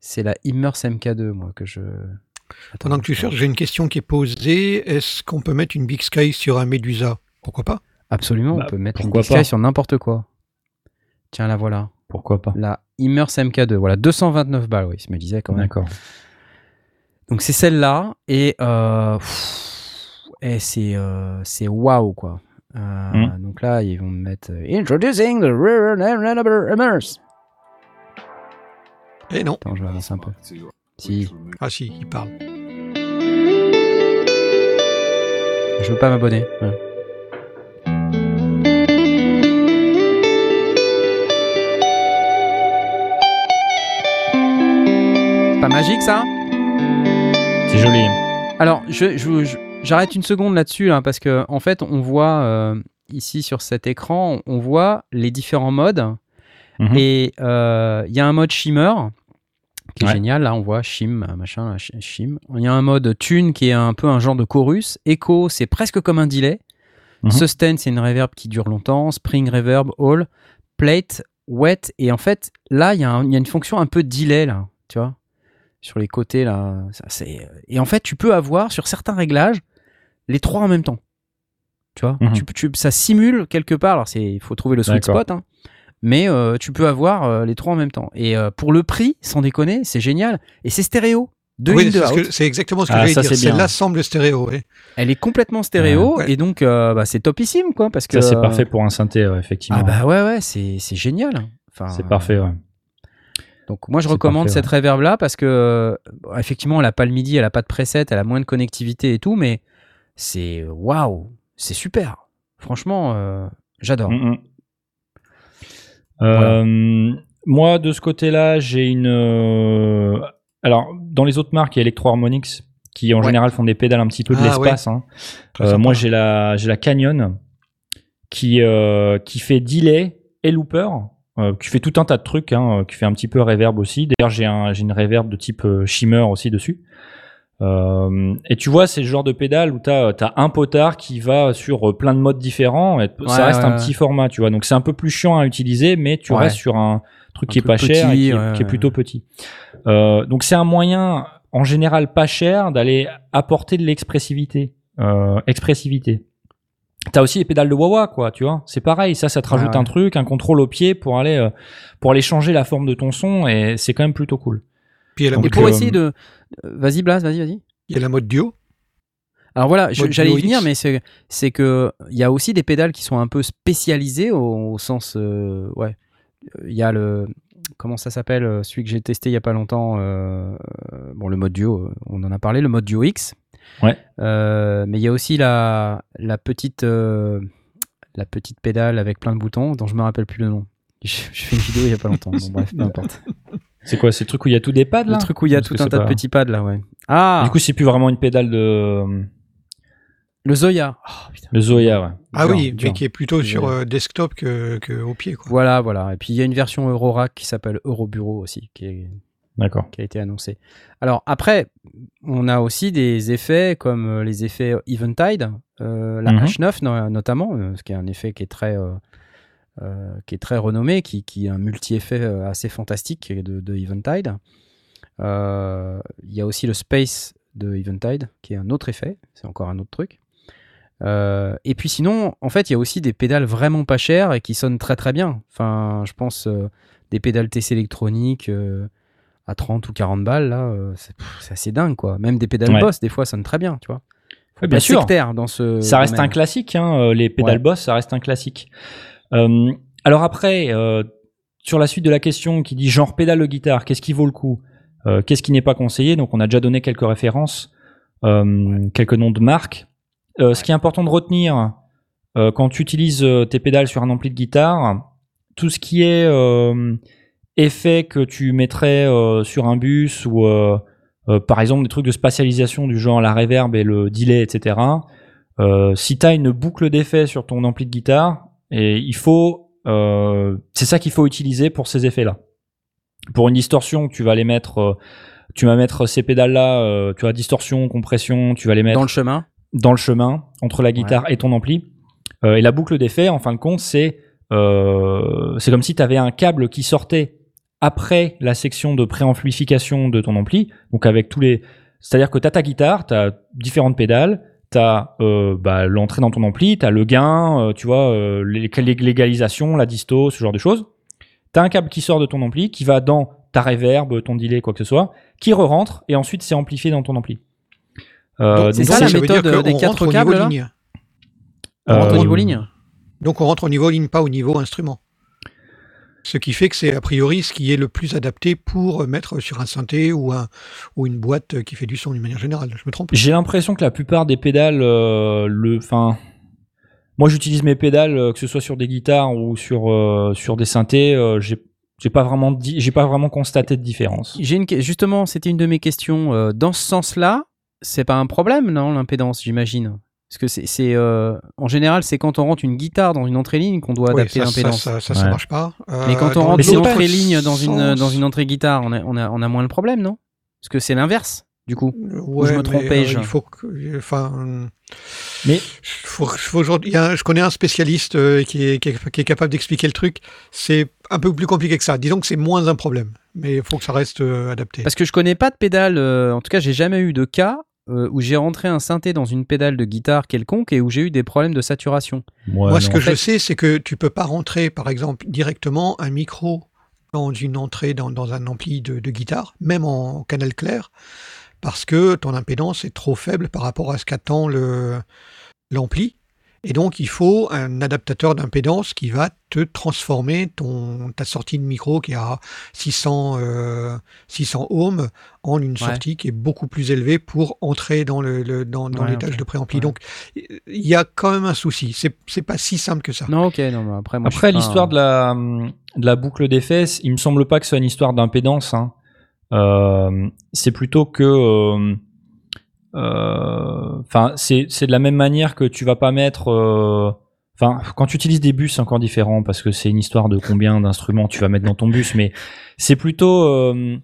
C'est la Immers MK2, moi, que je. Attends, Pendant que tu cherches, j'ai une question qui est posée. Est-ce qu'on peut mettre une Big Sky sur un Medusa? Pourquoi pas? Absolument, Bah, on peut mettre une Big Sky sur n'importe quoi. Tiens, la voilà. Pourquoi pas? La Immers MK2. Voilà, 229 balles, oui, je me disais quand même. D'accord. Donc c'est celle-là. Et, euh, et c'est euh, c'est waouh, quoi. Euh, Mm. Donc là, ils vont me mettre euh, Introducing the Rear End Immers. Eh non. Attends, je vais avancer un peu. Si, Ah si, il parle. je veux pas m'abonner. Ouais. C'est pas magique ça? C'est joli. Alors, je, je- je- j'arrête une seconde là-dessus, là, parce que en fait, on voit euh, ici sur cet écran, on voit les différents modes. Mhm. Et euh, il y a un mode shimmer qui est Ouais. génial. Là, on voit shim, machin, shim. Il y a un mode tune qui est un peu un genre de chorus. Echo, c'est presque comme un delay. Mhm. Sustain, c'est une reverb qui dure longtemps. Spring reverb, all. Plate, wet. Et en fait, là, il y, a un- il y a une fonction un peu delay, là. Tu vois Sur les côtés, là. Ça, c'est... Et en fait, tu peux avoir, sur certains réglages, les trois en même temps. Tu vois? Mhm. tu, Ça simule quelque part. Alors, c'est- il faut trouver le sweet D'accord. spot. hein. Mais euh, tu peux avoir euh, les trois en même temps. Et euh, pour le prix, sans déconner, c'est génial. Et c'est stéréo. Deux Oui, c'est, ce out. que- c'est exactement ce que Ah, j'allais ça, dire. c'est bien. Celle-là semble stéréo. oui. Elle est complètement stéréo. Ouais. Et donc, euh, bah, c'est topissime, quoi. Parce que, Ça, c'est euh, parfait pour un synthé, ouais, effectivement. Ah bah ouais, ouais, c'est, c'est génial. Enfin, c'est parfait, ouais. Donc moi je recommande parfait, cette reverb là parce que euh, bon, effectivement elle a pas le MIDI, elle a pas de preset, elle a moins de connectivité et tout, mais c'est waouh, c'est super. Franchement, euh, j'adore. Mm, mm. Euh, Moi, de ce côté-là, j'ai une. euh, Alors, dans les autres marques, il y a Electro Harmonix qui en Ouais. général font des pédales un petit peu de Ah, l'espace. hein. Euh, moi, j'ai la, j'ai la Canyon qui, euh, qui fait delay et looper, euh, qui fait tout un tas de trucs, hein, euh, qui fait un petit peu reverb aussi. D'ailleurs, j'ai un, une reverb de type euh, shimmer aussi dessus. Euh, et tu vois, c'est le genre de pédale où tu as, un potard qui va sur plein de modes différents. Et ça reste ouais, un ouais. petit format, tu vois. Donc c'est un peu plus chiant à utiliser, mais tu restes sur un truc Un qui est pas cher et qui est, qui est plutôt petit. Euh, donc c'est un moyen, en général pas cher, d'aller apporter de l'expressivité. Euh, expressivité. T'as aussi les pédales de wah quoi, tu vois. C'est pareil, ça, ça te rajoute ouais. un truc, un contrôle au pied pour aller, euh, pour aller changer la forme de ton son et c'est quand même plutôt cool. Puis il y a la Donc, Et mode, pour euh, essayer de, vas-y Blas, vas-y, vas-y. il y a la mode duo. Alors voilà, j'allais y venir, mais c'est, c'est que il y a aussi des pédales qui sont un peu spécialisées au, au sens, euh, ouais, il y a le, comment ça s'appelle, euh, celui que j'ai testé il y a pas longtemps, bon le mode duo, on en a parlé, le mode duo X. Ouais. Euh, mais il y a aussi la, la petite, euh, la petite pédale avec plein de boutons dont je me rappelle plus le nom. Je, je fais une vidéo il y a pas longtemps. Bon bref, peu importe. C'est quoi, c'est le truc où il y a tout des pads là? Le truc où il y a Parce tout un tas pas- de petits pads là, ouais. Ah, Du coup, c'est plus vraiment une pédale de le Zoya. Oh, le Zoya, ouais. Ah oui, mais qui est plutôt sur euh, desktop que, que au pied. Quoi. Voilà, voilà. Et puis il y a une version Eurorack qui s'appelle Eurobureau aussi, qui, est- D'accord. qui a été annoncée. Alors après, on a aussi des effets comme euh, les effets Eventide, euh, la Mhm. H9 no- notamment, euh, ce qui est un effet qui est très, euh, qui est très renommé, qui, qui est un multi-effet assez fantastique de, de Eventide. Il y a aussi le Space de Eventide, qui est un autre effet, c'est encore un autre truc. Euh, et puis sinon, en fait, il y a aussi des pédales vraiment pas chères et qui sonnent très très bien. Enfin, je pense euh, des pédales TC électroniques euh, à 30 ou 40 balles, là, euh, c'est assez dingue, quoi. Même des pédales Ouais. Boss, des fois, sonnent très bien, tu vois. Ouais, bien sûr. dans ce Ça reste domaine. un classique, hein, euh, les pédales Ouais. boss, ça reste un classique. Euh, alors après, euh, sur la suite de la question qui dit genre pédale de guitare, qu'est-ce qui vaut le coup? Euh, Qu'est-ce qui n'est pas conseillé? Donc on a déjà donné quelques références, quelques noms de marques. Ce qui est important de retenir quand tu utilises tes pédales sur un ampli de guitare, tout ce qui est euh, effet que tu mettrais euh, sur un bus ou euh, euh, par exemple des trucs de spatialisation du genre la reverb et le delay, etc. Si tu as une boucle d'effet sur ton ampli de guitare, et il faut c'est ça qu'il faut utiliser pour ces effets-là. Pour une distorsion, tu vas les mettre, tu vas mettre ces pédales-là, tu as distorsion, compression, tu vas les mettre Dans le chemin. dans le chemin entre la guitare et ton ampli. Et la boucle d'effet, en fin de compte, c'est c'est comme si tu avais un câble qui sortait après la section de préamplification de ton ampli. Donc avec tous les, c'est-à-dire que tu as ta guitare, tu as différentes pédales, tu as bah, l'entrée dans ton ampli, tu as le gain, euh, tu vois, euh, l'égalisation, la disto, ce genre de choses. Tu as un câble qui sort de ton ampli, qui va dans ta reverb, ton delay, quoi que ce soit, qui re-rentre et ensuite c'est amplifié dans ton ampli. Euh, Donc, c'est ça, ça la méthode des quatre câbles. On rentre au Euh, niveau ligne. Donc on rentre au niveau ligne, pas au niveau instrument. Ce qui fait que c'est a priori ce qui est le plus adapté pour mettre sur un synthé ou, un, ou une boîte qui fait du son d'une manière générale. Je me trompe J'ai l'impression que la plupart des pédales, euh, le, enfin, moi j'utilise mes pédales, euh, que ce soit sur des guitares ou sur euh, sur des synthés, euh, j'ai j'ai pas vraiment dit, j'ai pas vraiment constaté de différence. J'ai une justement, c'était une de mes questions. euh, dans ce sens-là, c'est pas un problème, non, l'impédance, j'imagine? Parce que c'est, c'est, euh, en général, c'est quand on rentre une guitare dans une entrée ligne qu'on doit Oui, adapter ça, l'impédance. ça, ça, ça Ouais. marche pas. Euh, Mais quand on rentre une entrée ligne dans une, dans une entrée guitare, on a, on, a, on a moins le problème, non? Parce que c'est l'inverse, du coup. Ouais, je me mais, trompais-je euh, Il faut que, enfin, euh, Mais faut, faut y a un- je connais un spécialiste euh, qui, est, qui, est, qui est capable d'expliquer le truc. C'est un peu plus compliqué que ça. Disons que c'est moins un problème, mais il faut que ça reste euh, adapté. Parce que je connais pas de pédale, euh, en tout cas, j'ai jamais eu de cas euh, où j'ai rentré un synthé dans une pédale de guitare quelconque et où j'ai eu des problèmes de saturation. Moi, ce que je sais, c'est que tu peux pas rentrer, par exemple, directement un micro dans une entrée dans, dans un ampli de, de guitare, même en canal clair, parce que ton impédance est trop faible par rapport à ce qu'attend le l'ampli. Et donc, il faut un adaptateur d'impédance qui va te transformer ton, ta sortie de micro qui est à 600, euh, 600 ohms en une sortie qui est beaucoup plus élevée pour entrer dans le, le- dans, dans Ouais, l'étage de préampli. Ouais. Donc, il y a quand même un souci. C'est c'est pas si simple que ça. Non, ok, non, mais après, moi, je Après l'histoire un- de la de la boucle d'effets, il me semble pas que ce soit une histoire d'impédance. Hein. Euh, c'est plutôt que, euh, enfin, c'est de la même manière que tu vas pas mettre. euh, Enfin, quand tu utilises des bus, c'est encore différent parce que c'est une histoire de combien d'instruments tu vas mettre dans ton bus, mais c'est plutôt euh,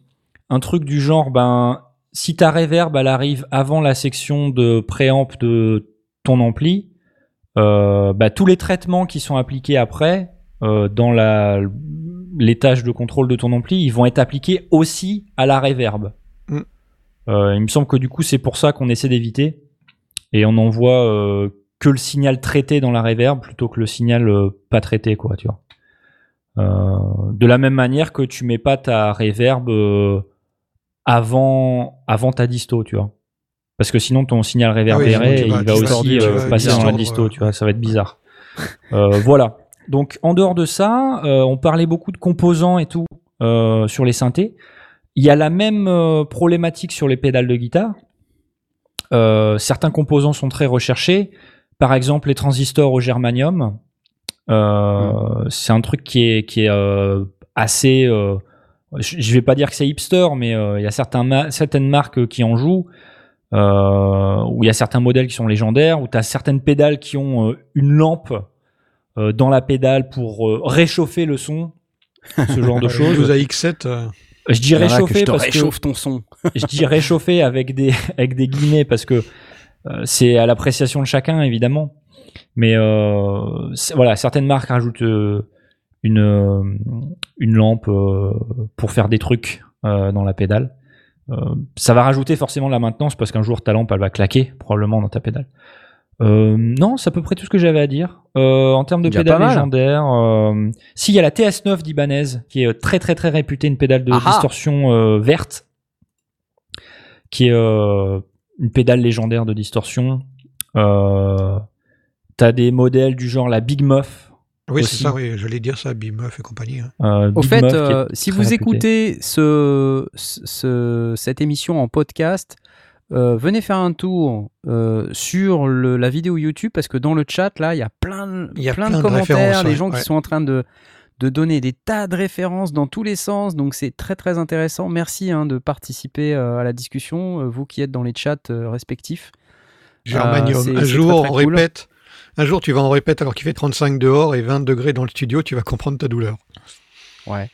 un truc du genre, ben, si ta reverb elle arrive avant la section de préamp de ton ampli, euh, bah, tous les traitements qui sont appliqués après euh, dans la l'étage de contrôle de ton ampli, ils vont être appliqués aussi à la reverb. Mm. Euh, il me semble que du coup c'est pour ça qu'on essaie d'éviter et on envoie euh, que le signal traité dans la reverb plutôt que le signal euh, pas traité quoi, tu vois. Euh, de la même manière que tu mets pas ta reverb euh, avant avant ta disto, tu vois. Parce que sinon ton signal réverbéré, vas- il va aussi euh, passer dans la disto, tu vois, ça va être bizarre. Voilà. Donc en dehors de ça, on parlait beaucoup de composants et tout sur les synthés. Il y a la même euh, problématique sur les pédales de guitare. Euh, certains composants sont très recherchés. Par exemple, les transistors au germanium. Euh, C'est un truc qui est, qui est assez. je je vais pas dire que c'est hipster, mais il y a certains ma- certaines marques qui en jouent. Où il y a certains modèles qui sont légendaires, où tu as certaines pédales qui ont une lampe dans la pédale pour réchauffer le son, ce genre de choses. 12 AX7, euh, Je dis que réchauffer je parce réchauffe ton son. que je dis réchauffer avec des avec des guillemets parce que euh, c'est à l'appréciation de chacun évidemment. Mais euh, voilà, certaines marques rajoutent euh, une euh, une lampe euh, pour faire des trucs euh, dans la pédale. Euh, ça va rajouter forcément de la maintenance parce qu'un jour ta lampe elle va claquer probablement dans ta pédale. Euh, non, c'est à peu près tout ce que j'avais à dire. Euh, en termes de mal. légendaires, euh, si il y a la TS9 d'Ibanez qui est euh, très très très réputée, une pédale de Ah ah. distorsion euh, verte, qui est euh, une pédale légendaire de distorsion. Euh, T'as des modèles du genre la Big Muff. oui, c'est ça, oui, je vais dire ça, Bimeuf et compagnie. hein. euh, Au Big fait, Muff euh, si vous réputée. écoutez ce, ce- cette émission en podcast, euh, venez faire un tour euh, sur le- la vidéo YouTube parce que dans le chat, là, il y a plein, y a plein, plein de de commentaires, les ouais, gens qui sont en train de, de donner des tas de références dans tous les sens. Donc, c'est très, très intéressant. Merci hein, de participer euh, à la discussion, vous qui êtes dans les chats respectifs. Germanium. un jour, très, très on cool. répète Un jour, tu vas en répète alors qu'il fait 35 dehors et 20 degrés dans le studio, tu vas comprendre ta douleur. Ouais.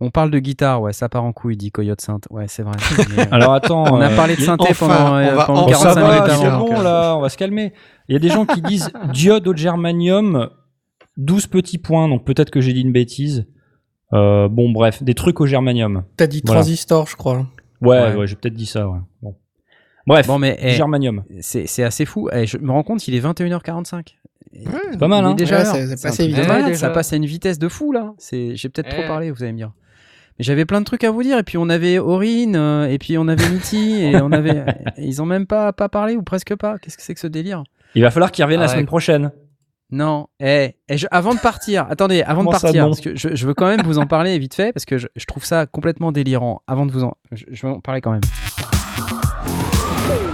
On parle de guitare, ouais, ça part en couille, dit Coyote Sainte. Ouais, c'est vrai. Mais, euh, Alors attends, on a euh, parlé de y- synthé enfin, pendant, on euh, va- pendant on- ça 45 va, minutes avant. bon euh, là, on va se calmer. Il y a des gens qui disent diode au germanium, 12 petits points, donc peut-être que j'ai dit une bêtise. Euh, bon, bref, des trucs au germanium. T'as dit Voilà. transistor, je crois. Ouais, Ouais. ouais, j'ai peut-être dit ça, ouais. Bon. Bref, Bon, mais eh, germanium. c'est c'est assez fou. Eh, je me rends compte, il est 21h45. C'est pas mal, hein. déjà Ouais, vite. malade, Ouais, Ça passe à une vitesse de fou, là. C'est- J'ai peut-être trop Eh. parlé, vous allez me dire. J'avais plein de trucs à vous dire. Et puis on avait Aurine, euh, et puis on avait Mitty, et on avait. Ils ont même pas, pas parlé, ou presque pas. Qu'est-ce que c'est que ce délire? Il va falloir qu'il revienne la Ah semaine prochaine. Non, eh, eh, je- avant de partir, attendez, avant Comment de partir, parce que je, je veux quand même vous en parler vite fait, parce que je, je trouve ça complètement délirant. Avant de vous en, je, je vais en parler quand même.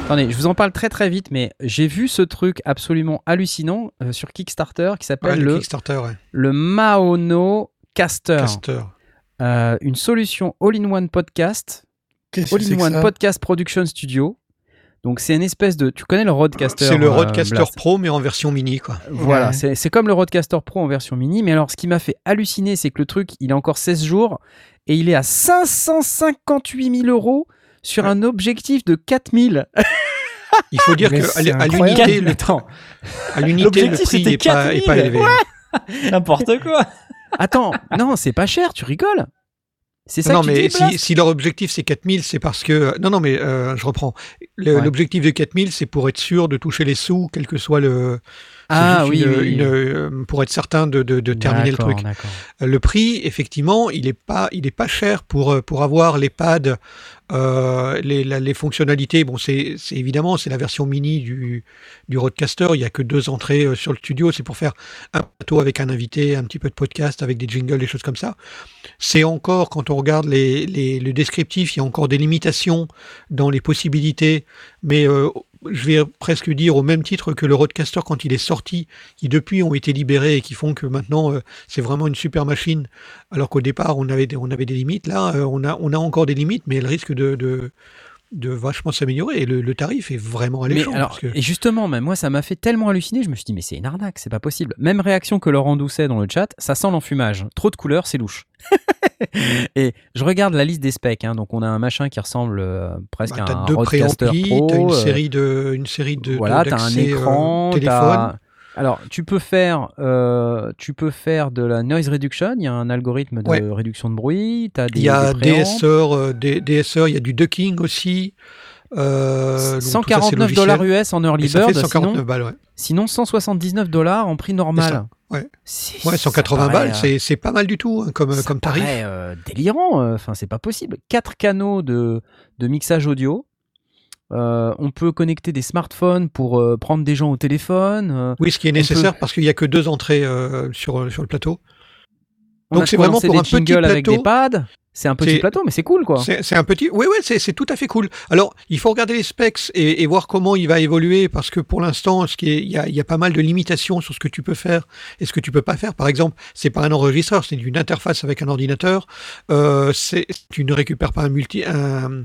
Attendez, je vous en parle très très vite, mais j'ai vu ce truc absolument hallucinant euh, sur Kickstarter qui Ouais, s'appelle le le, Kickstarter, ouais. le Maono Caster, Caster. Euh, une solution all-in-one podcast, all-in-one podcast production studio. Donc c'est une espèce de, tu connais le Roadcaster C'est le euh, Roadcaster Pro, mais en version mini, quoi. voilà, Ouais. c'est c'est comme le Roadcaster Pro en version mini, mais alors ce qui m'a fait halluciner, c'est que le truc, il a encore 16 jours et il est à 558 000 euros sur un objectif de 4000. Il faut dire Mais que à c'est l- à incroyable. l'unité, le, Attends, à l'unité, le L'objectif, prix c'était n'est pas, est pas 4000. élevé. n'importe quoi. Attends, non, c'est pas cher, tu rigoles. C'est ça non, que mais si, si leur objectif c'est 4000, c'est parce que. Non, non, mais euh, je reprends. Le- Ouais. L'objectif de 4000, c'est pour être sûr de toucher les sous, quel que soit le. Ah oui, une- oui, une, euh, pour être certain de, de- de terminer le truc. Euh, Le prix, effectivement, il est pas, il est pas cher pour pour avoir les pads, euh, les, les fonctionnalités. Bon, c'est évidemment c'est la version mini du du Roadcaster. Il y a que deux entrées euh, sur le studio. C'est pour faire un plateau avec un invité, un petit peu de podcast, avec des jingles, des choses comme ça. C'est encore quand on regarde les, les le descriptif, il y a encore des limitations dans les possibilités, mais euh, je vais presque dire au même titre que le Roadcaster quand il est sorti, qui depuis ont été libérés et qui font que maintenant euh, c'est vraiment une super machine, alors qu'au départ on avait des, on avait des limites. Là, euh, on a on a encore des limites, mais elles risquent de de, de vachement s'améliorer. Et le, le tarif est vraiment Mais alléchant. alors, parce que- et justement, même moi, ça m'a fait tellement halluciner. Je me suis dit, mais c'est une arnaque, c'est pas possible. Même réaction que Laurent Doucet dans le chat, ça sent l'enfumage. Trop de couleurs, c'est louche. et je regarde la liste des specs. hein. donc, on a un machin qui ressemble euh, presque bah, à un deux Roadcaster Pro. t'as une euh, série de une série de voilà, t'as un d'accès, euh, écran, téléphone. t'as- Alors, tu peux faire, euh, tu peux faire de la noise reduction. Il y a un algorithme de Ouais. réduction de bruit. T'as des, Il y a des préampes. DSR, euh, des DSR, il y a du ducking aussi. Euh, donc tout ça, c'est 149 dollars logiciel. US en early Et ça fait bird. 149 Sinon, balles, ouais. sinon 179 dollars en prix normal. ouais. C'est- Ouais, ça 180 paraît, balles, euh, c'est pas mal du tout hein, comme, ça comme tarif. paraît, euh, délirant. euh, Enfin, c'est pas possible. Quatre canaux de, de mixage audio. Euh, on peut connecter des smartphones pour euh, prendre des gens au téléphone. euh, Oui, ce qui est nécessaire parce qu'il n'y a que deux entrées euh, sur, sur le plateau. on Donc c'est vraiment pour des un petit jingles avec des plateau. pads. C'est un petit plateau, mais c'est cool quoi. C'est un petit. Oui, oui, c'est tout à fait cool. Alors, il faut regarder les specs et, et voir comment il va évoluer parce que pour l'instant, ce qui est, il y a, il y a pas mal de limitations sur ce que tu peux faire et ce que tu peux pas faire. Par exemple, c'est pas un enregistreur, c'est une interface avec un ordinateur. Euh, c'est tu ne récupères pas un multi un,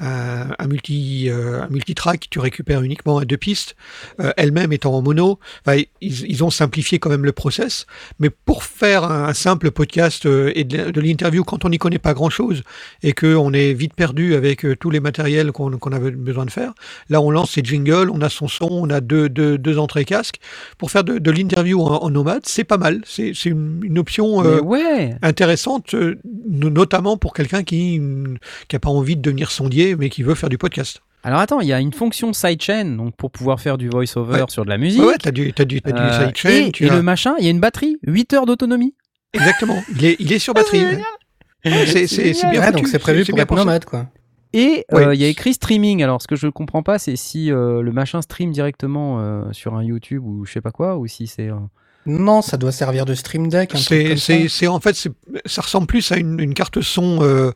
un, un multi euh, un multitrack, tu récupères uniquement à deux pistes. Euh, Elle-même étant en mono, Enfin, ils, ils ont simplifié quand même le process. Mais pour faire un, simple podcast euh, et de, de l'interview quand on n'y connaît pas grand-chose et qu'on est vite perdu avec euh, tous les matériels qu'on qu'on avait besoin de faire, là on lance ses jingles, on a son son, on a deux, deux, deux entrées casques. Pour faire de, de l'interview en, en nomade, c'est pas mal. C'est c'est une, une option euh, ouais. intéressante, euh, no- notamment pour quelqu'un qui n'a pas envie de devenir sondier mais qui veut faire du podcast. Alors attends, il y a une fonction sidechain donc pour pouvoir faire du voice-over Ouais. sur de la musique. Ouais, t'as du, du, t'as Euh, du sidechain, et tu et as- le machin, il y a une batterie, 8 heures d'autonomie. Exactement. Il est, il est sur batterie. Ouais, c'est- bien Ouais, donc c'est prévu pour être nomade, quoi. Et Ouais. euh, il y a écrit streaming. Alors, ce que je comprends pas, c'est si euh, le machin stream directement euh, sur un YouTube ou je sais pas quoi, ou si c'est. Euh, Non, ça doit servir de Stream Deck. C'est, en fait, ça ressemble plus à une, une carte son euh,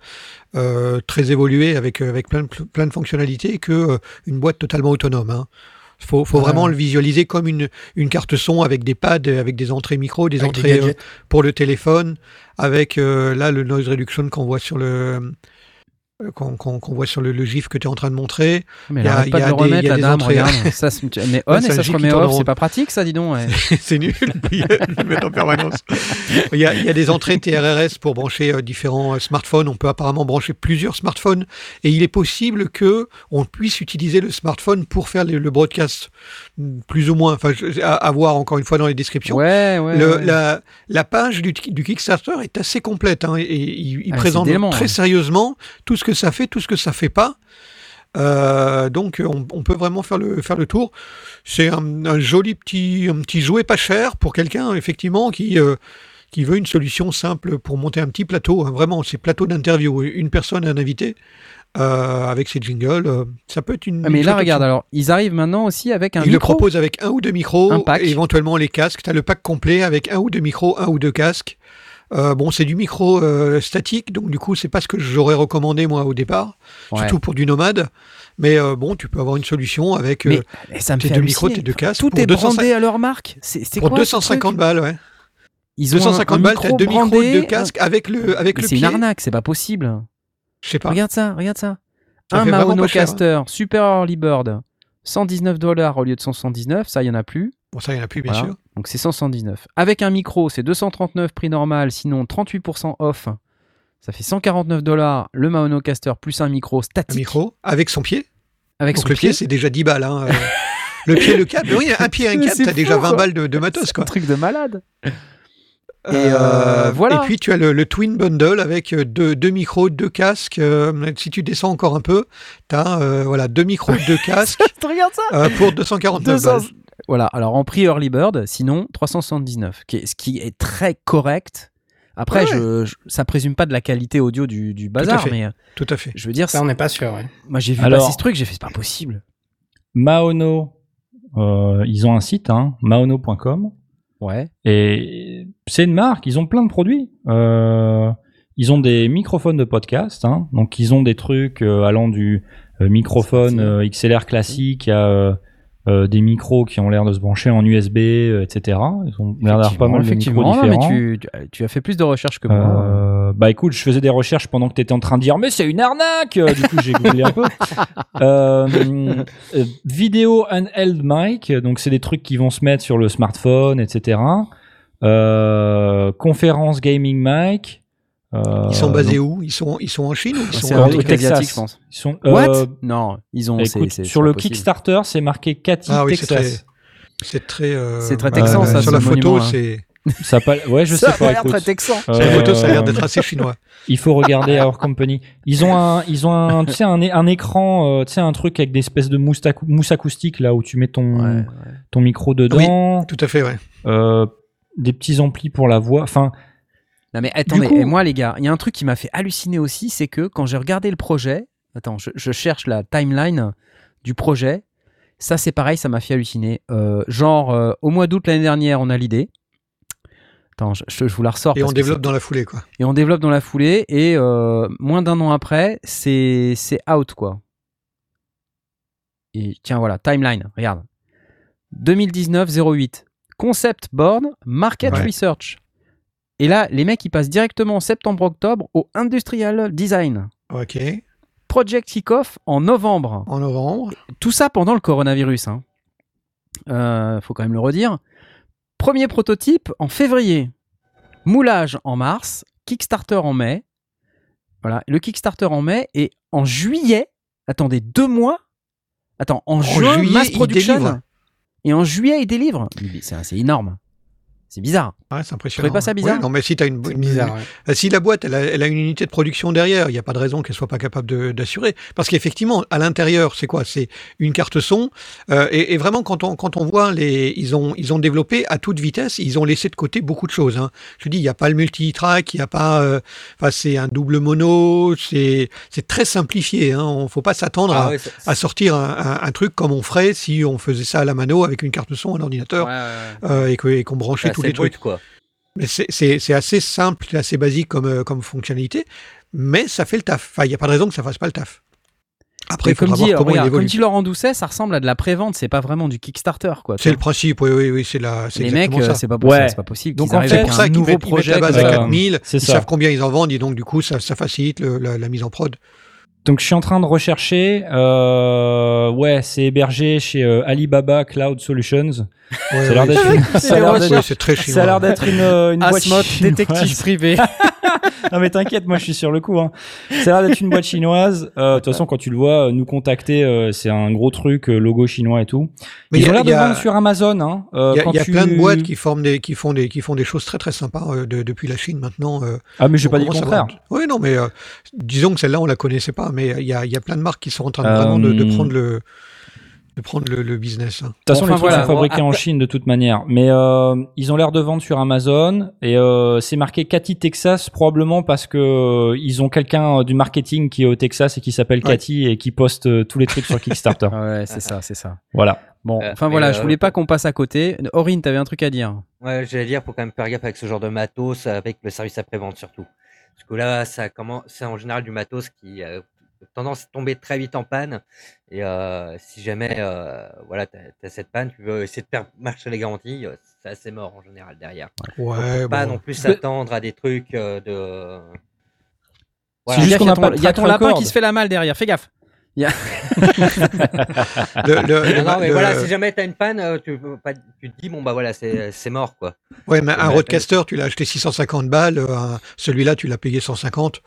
euh, très évoluée avec avec plein de, plein de fonctionnalités que euh, une boîte totalement autonome. Hein. Faut, vraiment le visualiser comme une, une carte son avec des pads, avec des entrées micro, des Avec entrées euh, pour le téléphone, avec euh, là le noise reduction qu'on voit sur le euh, qu'on qu'on- qu'on voit sur le, le gif que tu es en train de montrer. Mais Il y a- pas y de a le des- remettre, a la des dame, entrées, regarde. Ça se met on Ouais, et ça se remet off. C'est pas pratique, ça, dis donc. ouais. c'est nul, euh, le mettent en permanence. Il y, a, il y a des entrées TRRS pour brancher euh, différents euh, smartphones. On peut apparemment brancher plusieurs smartphones et il est possible que on puisse utiliser le smartphone pour faire le, le broadcast, plus ou moins. Enfin, à, à voir encore une fois dans les descriptions. Ouais, ouais. Le- ouais. la, la page du, du Kickstarter est assez complète hein, et, il, il Ah, présente très hein. sérieusement tout ce que ça fait, tout ce que ça fait pas. Euh, donc on, on peut vraiment faire le, faire le tour. C'est un, un joli petit, un petit jouet pas cher pour quelqu'un effectivement qui, euh, qui veut une solution simple pour monter un petit plateau. hein. vraiment, c'est plateau d'interview, une personne, un invité. Euh, avec ses jingles, euh, ça peut être une. Ah, mais une là, regarde, alors, ils arrivent maintenant aussi avec un Il le micro. propose avec un ou deux micros, Un pack. et éventuellement les casques. Tu as le pack complet avec un ou deux micros, un ou deux casques. Euh, bon, c'est du micro statique, donc du coup, c'est pas ce que j'aurais recommandé moi au départ, Ouais. surtout pour du nomade. Mais bon, tu peux avoir une solution avec Mais eh, ça me tes fait deux micros, tes deux casques. Tout est 250 brandé à leur marque. C'est pour quoi ce 250 truc? balles, ouais. Ils ont un- 250 un balles, t'as deux micros, deux casques avec le avec Mais le c'est une arnaque, c'est pas possible. Je sais pas. Regarde ça, regarde ça. Ça un cher, hein. Maonocaster Super Early Bird, 119 dollars au lieu de 179, ça il y en a plus. Bon, ça, il y en a plus, bien Voilà. sûr. Donc c'est 179. Avec un micro, c'est 239 prix normal, sinon 38% off. Ça fait 149 dollars le Maonocaster plus un micro Un statique micro avec son pied. avec Donc son le pied, c'est déjà 10 balles. Hein. euh. le pied, le câble. Oui, un pied, un Mais câble, t'as déjà fou, 20 quoi. balles de, de matos, un quoi. truc de malade. Et, euh, voilà. et puis tu as le, le Twin Bundle avec euh, deux, deux micros, deux casques. euh, si tu descends encore un peu, tu as voilà, deux micros, deux casques Regarde ça. euh, pour 249 200 balles. Voilà, alors en prix Early Bird, sinon 379, qui est- ce qui est très correct. Après, Ouais, je, je- ça présume pas de la qualité audio du, du bazar, fait. mais euh, Tout à fait. je veux dire, Ça, on n'est pas sûr. ouais. moi j'ai vu Alors- passer ce truc, j'ai fait c'est pas possible. Maono, euh, ils ont un site, hein, maono.com. Ouais. Et c'est une marque, ils ont plein de produits. Euh, ils ont des microphones de podcast, hein, donc ils ont des trucs euh, allant du euh, microphone XLR classique à des micros qui ont l'air de se brancher en USB, etc. Ils ont l'air d'avoir pas mal de micros. Non, mais différents. tu, as fait plus de recherches que moi. Bah écoute, je faisais des recherches pendant que tu étais en train de dire mais c'est une arnaque. Du coup, j'ai googlé un peu. Vidéo handheld mic, donc c'est des trucs qui vont se mettre sur le smartphone, etc. Euh, conférence gaming mic. euh, Ils sont basés donc, où? Ils sont, ils sont en Chine ou ils c'est sont au en Texas. asiatique, je pense. Ils sont, What? euh, Non, ils ont. écoute, sur le possible. Kickstarter, c'est marqué Cathy, Ah oui, c'est Texas. C'est très. euh, C'est très texan, ça, Sur la photo, hein. c'est. Ça a pas, ouais, je ça sais a pas. l'air très texan. Sur la photo, ça a l'air Euh, d'être assez chinois. Il faut regarder Our Company. Ils ont un, ils ont un, tu sais, un, un écran, euh, tu sais, un truc avec des espèces de mousse, acou- mousse acoustique là où tu mets ton, Ouais, ouais. ton micro dedans, Tout à fait, ouais. euh, des petits amplis pour la voix. Enfin, Non mais attendez, coup- et moi les gars, il y a un truc qui m'a fait halluciner aussi, c'est que quand j'ai regardé le projet, attends, je, je cherche la timeline du projet, ça c'est pareil, ça m'a fait halluciner. Euh, genre, euh, au mois d'août l'année dernière, on a l'idée. Attends, je, je- je vous la ressors. Et parce on développe dans la foulée, quoi. Et on développe dans la foulée, et euh, moins d'un an après, c'est c'est out quoi. Et tiens voilà, timeline, regarde. 2019-08. Concept board, market Ouais. research. Et là, les mecs, ils passent directement en septembre-octobre au industrial design. Ok. Project kick-off en novembre. En novembre. Tout ça pendant le coronavirus. Hein. Euh, faut quand même le redire. Premier prototype en février. Moulage en mars. Kickstarter en mai. Voilà, le Kickstarter en mai. Et en juillet, attendez, deux mois. Attends, en, juin, juillet, mass il production. Et en juillet, il délivre. C'est énorme. C'est bizarre. Ouais, c'est impressionnant. trouvez pas ça bizarre Ouais, Non, mais si t'as une, bizarre. ouais. Euh, Si la boîte, elle a, elle a une unité de production derrière, il n'y a pas de raison qu'elle soit pas capable d'assurer. Parce qu'effectivement, à l'intérieur, c'est quoi? C'est une carte son. euh, et, et vraiment, quand on, quand on voit les, ils ont, ils ont développé à toute vitesse, ils ont laissé de côté beaucoup de choses. hein. Je dis, il n'y a pas le multi-track, il n'y a pas, euh, enfin, c'est un double mono, c'est, très simplifié. Hein. On faut pas s'attendre Ah à, sortir un, un- un truc comme on ferait si on faisait ça à la mano avec une carte son, un ordinateur, euh, et qu'on branchait tous les trucs. quoi. Mais c'est- assez simple, assez basique comme, euh, comme fonctionnalité, mais ça fait le taf. Enfin, il n'y a pas de raison que ça fasse pas le taf. Après, Et il faudra comme, dit, voir comment regarde, il évolue. comme dit Laurent Doucet, ça ressemble à de la prévente. C'est pas vraiment du Kickstarter. quoi. C'est le principe, oui, oui, oui, c'est la, Les mecs, euh, ça. c'est pas, possible, Ouais. c'est pas possible. Donc, en arrivent fait, C'est pour un ça qu'ils nouveau mettent, ils mettent projet. la base à ça. 4000, c'est ils ça. savent combien ils en vendent, et donc du coup, ça, ça facilite le- la, la mise en prod. Donc je suis en train de rechercher. Euh, ouais, c'est hébergé chez euh, Alibaba Cloud Solutions. Ouais, ça a l'air d'être c'est- une, ça a l'air d'être- une, euh, une boîte détective privé. non mais t'inquiète, moi je suis sur le coup. Hein. Ça a l'air d'être une boîte chinoise. Euh, De toute façon, quand tu le vois, euh, nous contacter, euh, c'est un gros truc, euh, logo chinois et tout. Mais Ils il y ont a- l'air de y a- vendre sur Amazon. Hein. Euh, Il y a, quand il y a tu- plein de boîtes qui forment des, qui font des, qui font des choses très très sympas euh, de- depuis la Chine maintenant. euh, Ah mais j'ai on pas dit le contraire. Oui, non, mais euh, disons que celle-là on la connaissait pas, mais il y a, y a plein de marques qui sont en train de, Euh, vraiment de, de prendre le de prendre le, le business. hein. De toute façon, Enfin, les trucs voilà. sont fabriqués en Chine de toute manière. Mais euh, ils ont l'air de vendre sur Amazon et euh, c'est marqué Cathy Texas probablement parce que euh, ils ont quelqu'un euh, du marketing qui est au Texas et qui s'appelle Ouais. Cathy et qui poste euh, tous les trucs sur Kickstarter. ouais, c'est ça, c'est ça. Voilà. Bon, enfin voilà, euh, je voulais pas qu'on passe à côté. Aurine, t'avais un truc à dire. Ouais, j'allais dire, faut quand même faire gaffe avec ce genre de matos, avec le service après-vente surtout. Parce que là, ça commence, c'est en général du matos qui euh, tendance à tomber très vite en panne. Et euh, si jamais, euh, voilà, t'as as cette panne, tu veux essayer de faire marcher les garanties, euh, c'est assez mort en général derrière. Ouais, Faut pas non plus s'attendre à des trucs euh, de. C'est Fais juste gaffe, qu'on il y a ton- pas de il y a ton track lapin record. qui se fait la malle derrière. Fais gaffe. Le- le- Non, non, mais le- voilà, si jamais t'as une panne, tu, peux pas, tu te dis, bon, bah voilà, c'est c'est mort, quoi. Ouais, mais un roadcaster, tu l'as acheté 650 balles, celui-là, tu l'as payé 150.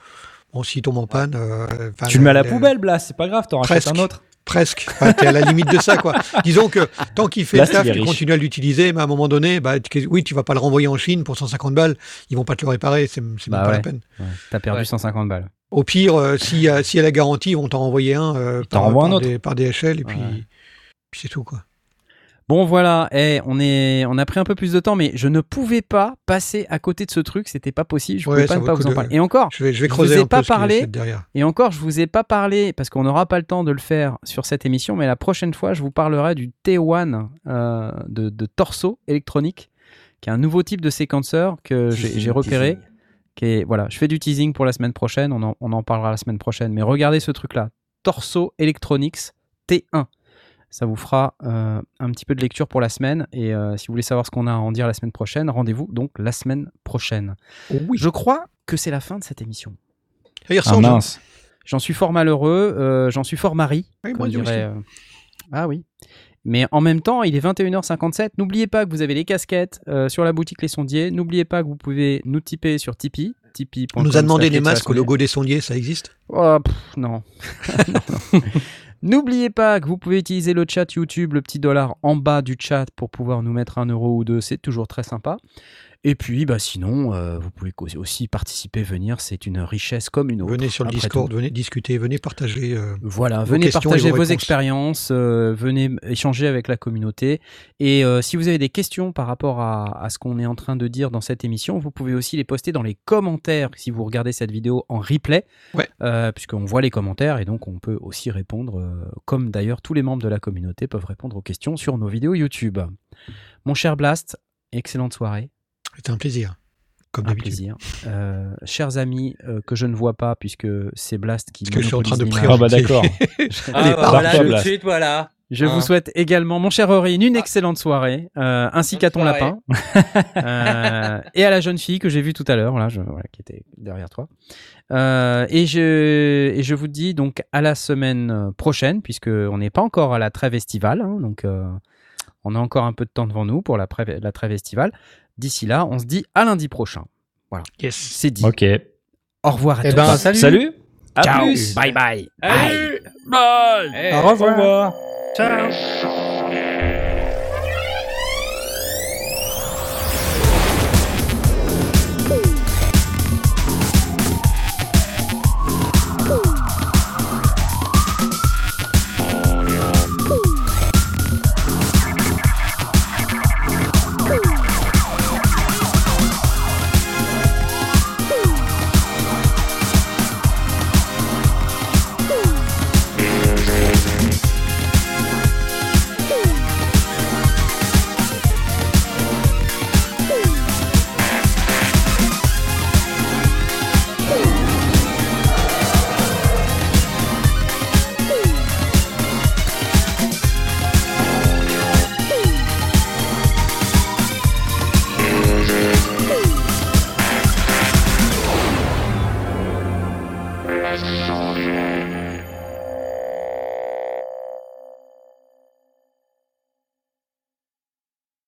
Bon, s'il tombe en panne. euh, Tu le mets à la le- poubelle, Blas, c'est pas grave, t'en rachètes Presque. un autre. Presque. Enfin, t'es à la limite de ça, quoi. Disons que tant qu'il fait Là, le taf, tu continues à l'utiliser, mais à un moment donné, bah, tu- oui, tu vas pas le renvoyer en Chine pour 150 balles. Ils vont pas te le réparer, c'est Bah même pas ouais. la peine. Ouais, T'as perdu Ouais. 150 balles. Au pire, euh, s'il y, a- s'il y a la garantie, ils vont t'en renvoyer un euh, par, un par autre. des, par DHL, et puis, Ouais. puis c'est tout, quoi. Bon voilà, eh, on est, on a pris un peu plus de temps, mais je ne pouvais pas passer à côté de ce truc. C'était pas possible. Je Ouais, pouvais pas ne pas vous en de- parler. Et encore, Je vais, je vais Je creuser vous ai un pas peu parlé. Et encore, je vous ai pas parlé parce qu'on n'aura pas le temps de le faire sur cette émission, mais la prochaine fois, je vous parlerai du T1 euh, de, de Torso électronique, qui est un nouveau type de séquenceur que j'ai repéré. teasing. Qui est, voilà, je fais du teasing pour la semaine prochaine, on en, on en parlera la semaine prochaine. Mais regardez ce truc-là, Torso Electronics T1. Ça vous fera euh, un petit peu de lecture pour la semaine. Et euh, si vous voulez savoir ce qu'on a à en dire la semaine prochaine, rendez-vous donc la semaine prochaine. Oh oui. Je crois que c'est la fin de cette émission. Il Ah mince. J'en suis fort malheureux, euh, j'en suis fort mari, Oui, comme moi aussi. dirait, euh, Ah oui. Mais en même temps, il est 21h57. N'oubliez pas que vous avez les casquettes euh, sur la boutique Les Sondiers. N'oubliez pas que vous pouvez nous tiper sur Tipeee. Tipeee. On nous a demandé des masques au logo des sondiers, ça existe? Oh, pff, non. Non, non. N'oubliez pas que vous pouvez utiliser le chat YouTube, le petit dollar en bas du chat pour pouvoir nous mettre un euro ou deux. C'est toujours très sympa. Et puis, bah, sinon, euh, vous pouvez aussi participer, venir. C'est une richesse comme une autre. Venez sur le Discord, tout. venez discuter, venez partager. euh, Voilà, vos venez partager vos expériences, euh, venez échanger avec la communauté. Et euh, si vous avez des questions par rapport à, à ce qu'on est en train de dire dans cette émission, vous pouvez aussi les poster dans les commentaires si vous regardez cette vidéo en replay, Ouais. puisqu'on voit les commentaires et donc on peut aussi répondre, comme d'ailleurs tous les membres de la communauté peuvent répondre aux questions sur nos vidéos YouTube. Mon cher Blast, excellente soirée. C'était un plaisir. Comme Un d'habitude. plaisir. Euh, chers amis euh, que je ne vois pas puisque c'est Blast qui Parce que je suis en train de prier. Ah bah d'accord. Allez, Ah, bah, voilà, toi, tout de suite, voilà. Je Hein. vous souhaite également, mon cher Aurine, une Ah. excellente soirée, euh, ainsi qu'à ton soirée. lapin, Euh, et à la jeune fille que j'ai vue tout à l'heure, là, je- voilà, qui était derrière toi. Euh, et, je, et je vous dis donc à la semaine prochaine, puisque on n'est pas encore à la trêve estivale, hein, donc euh, on a encore un peu de temps devant nous pour la, trêve- la trêve estivale. D'ici là, on se dit à lundi prochain. Yes. C'est dit. Ok. Au revoir à Eh tous. ben, salut. Salut. À Ciao. plus. Bye bye. Salut. Eh. Au revoir. Ciao. Let's go.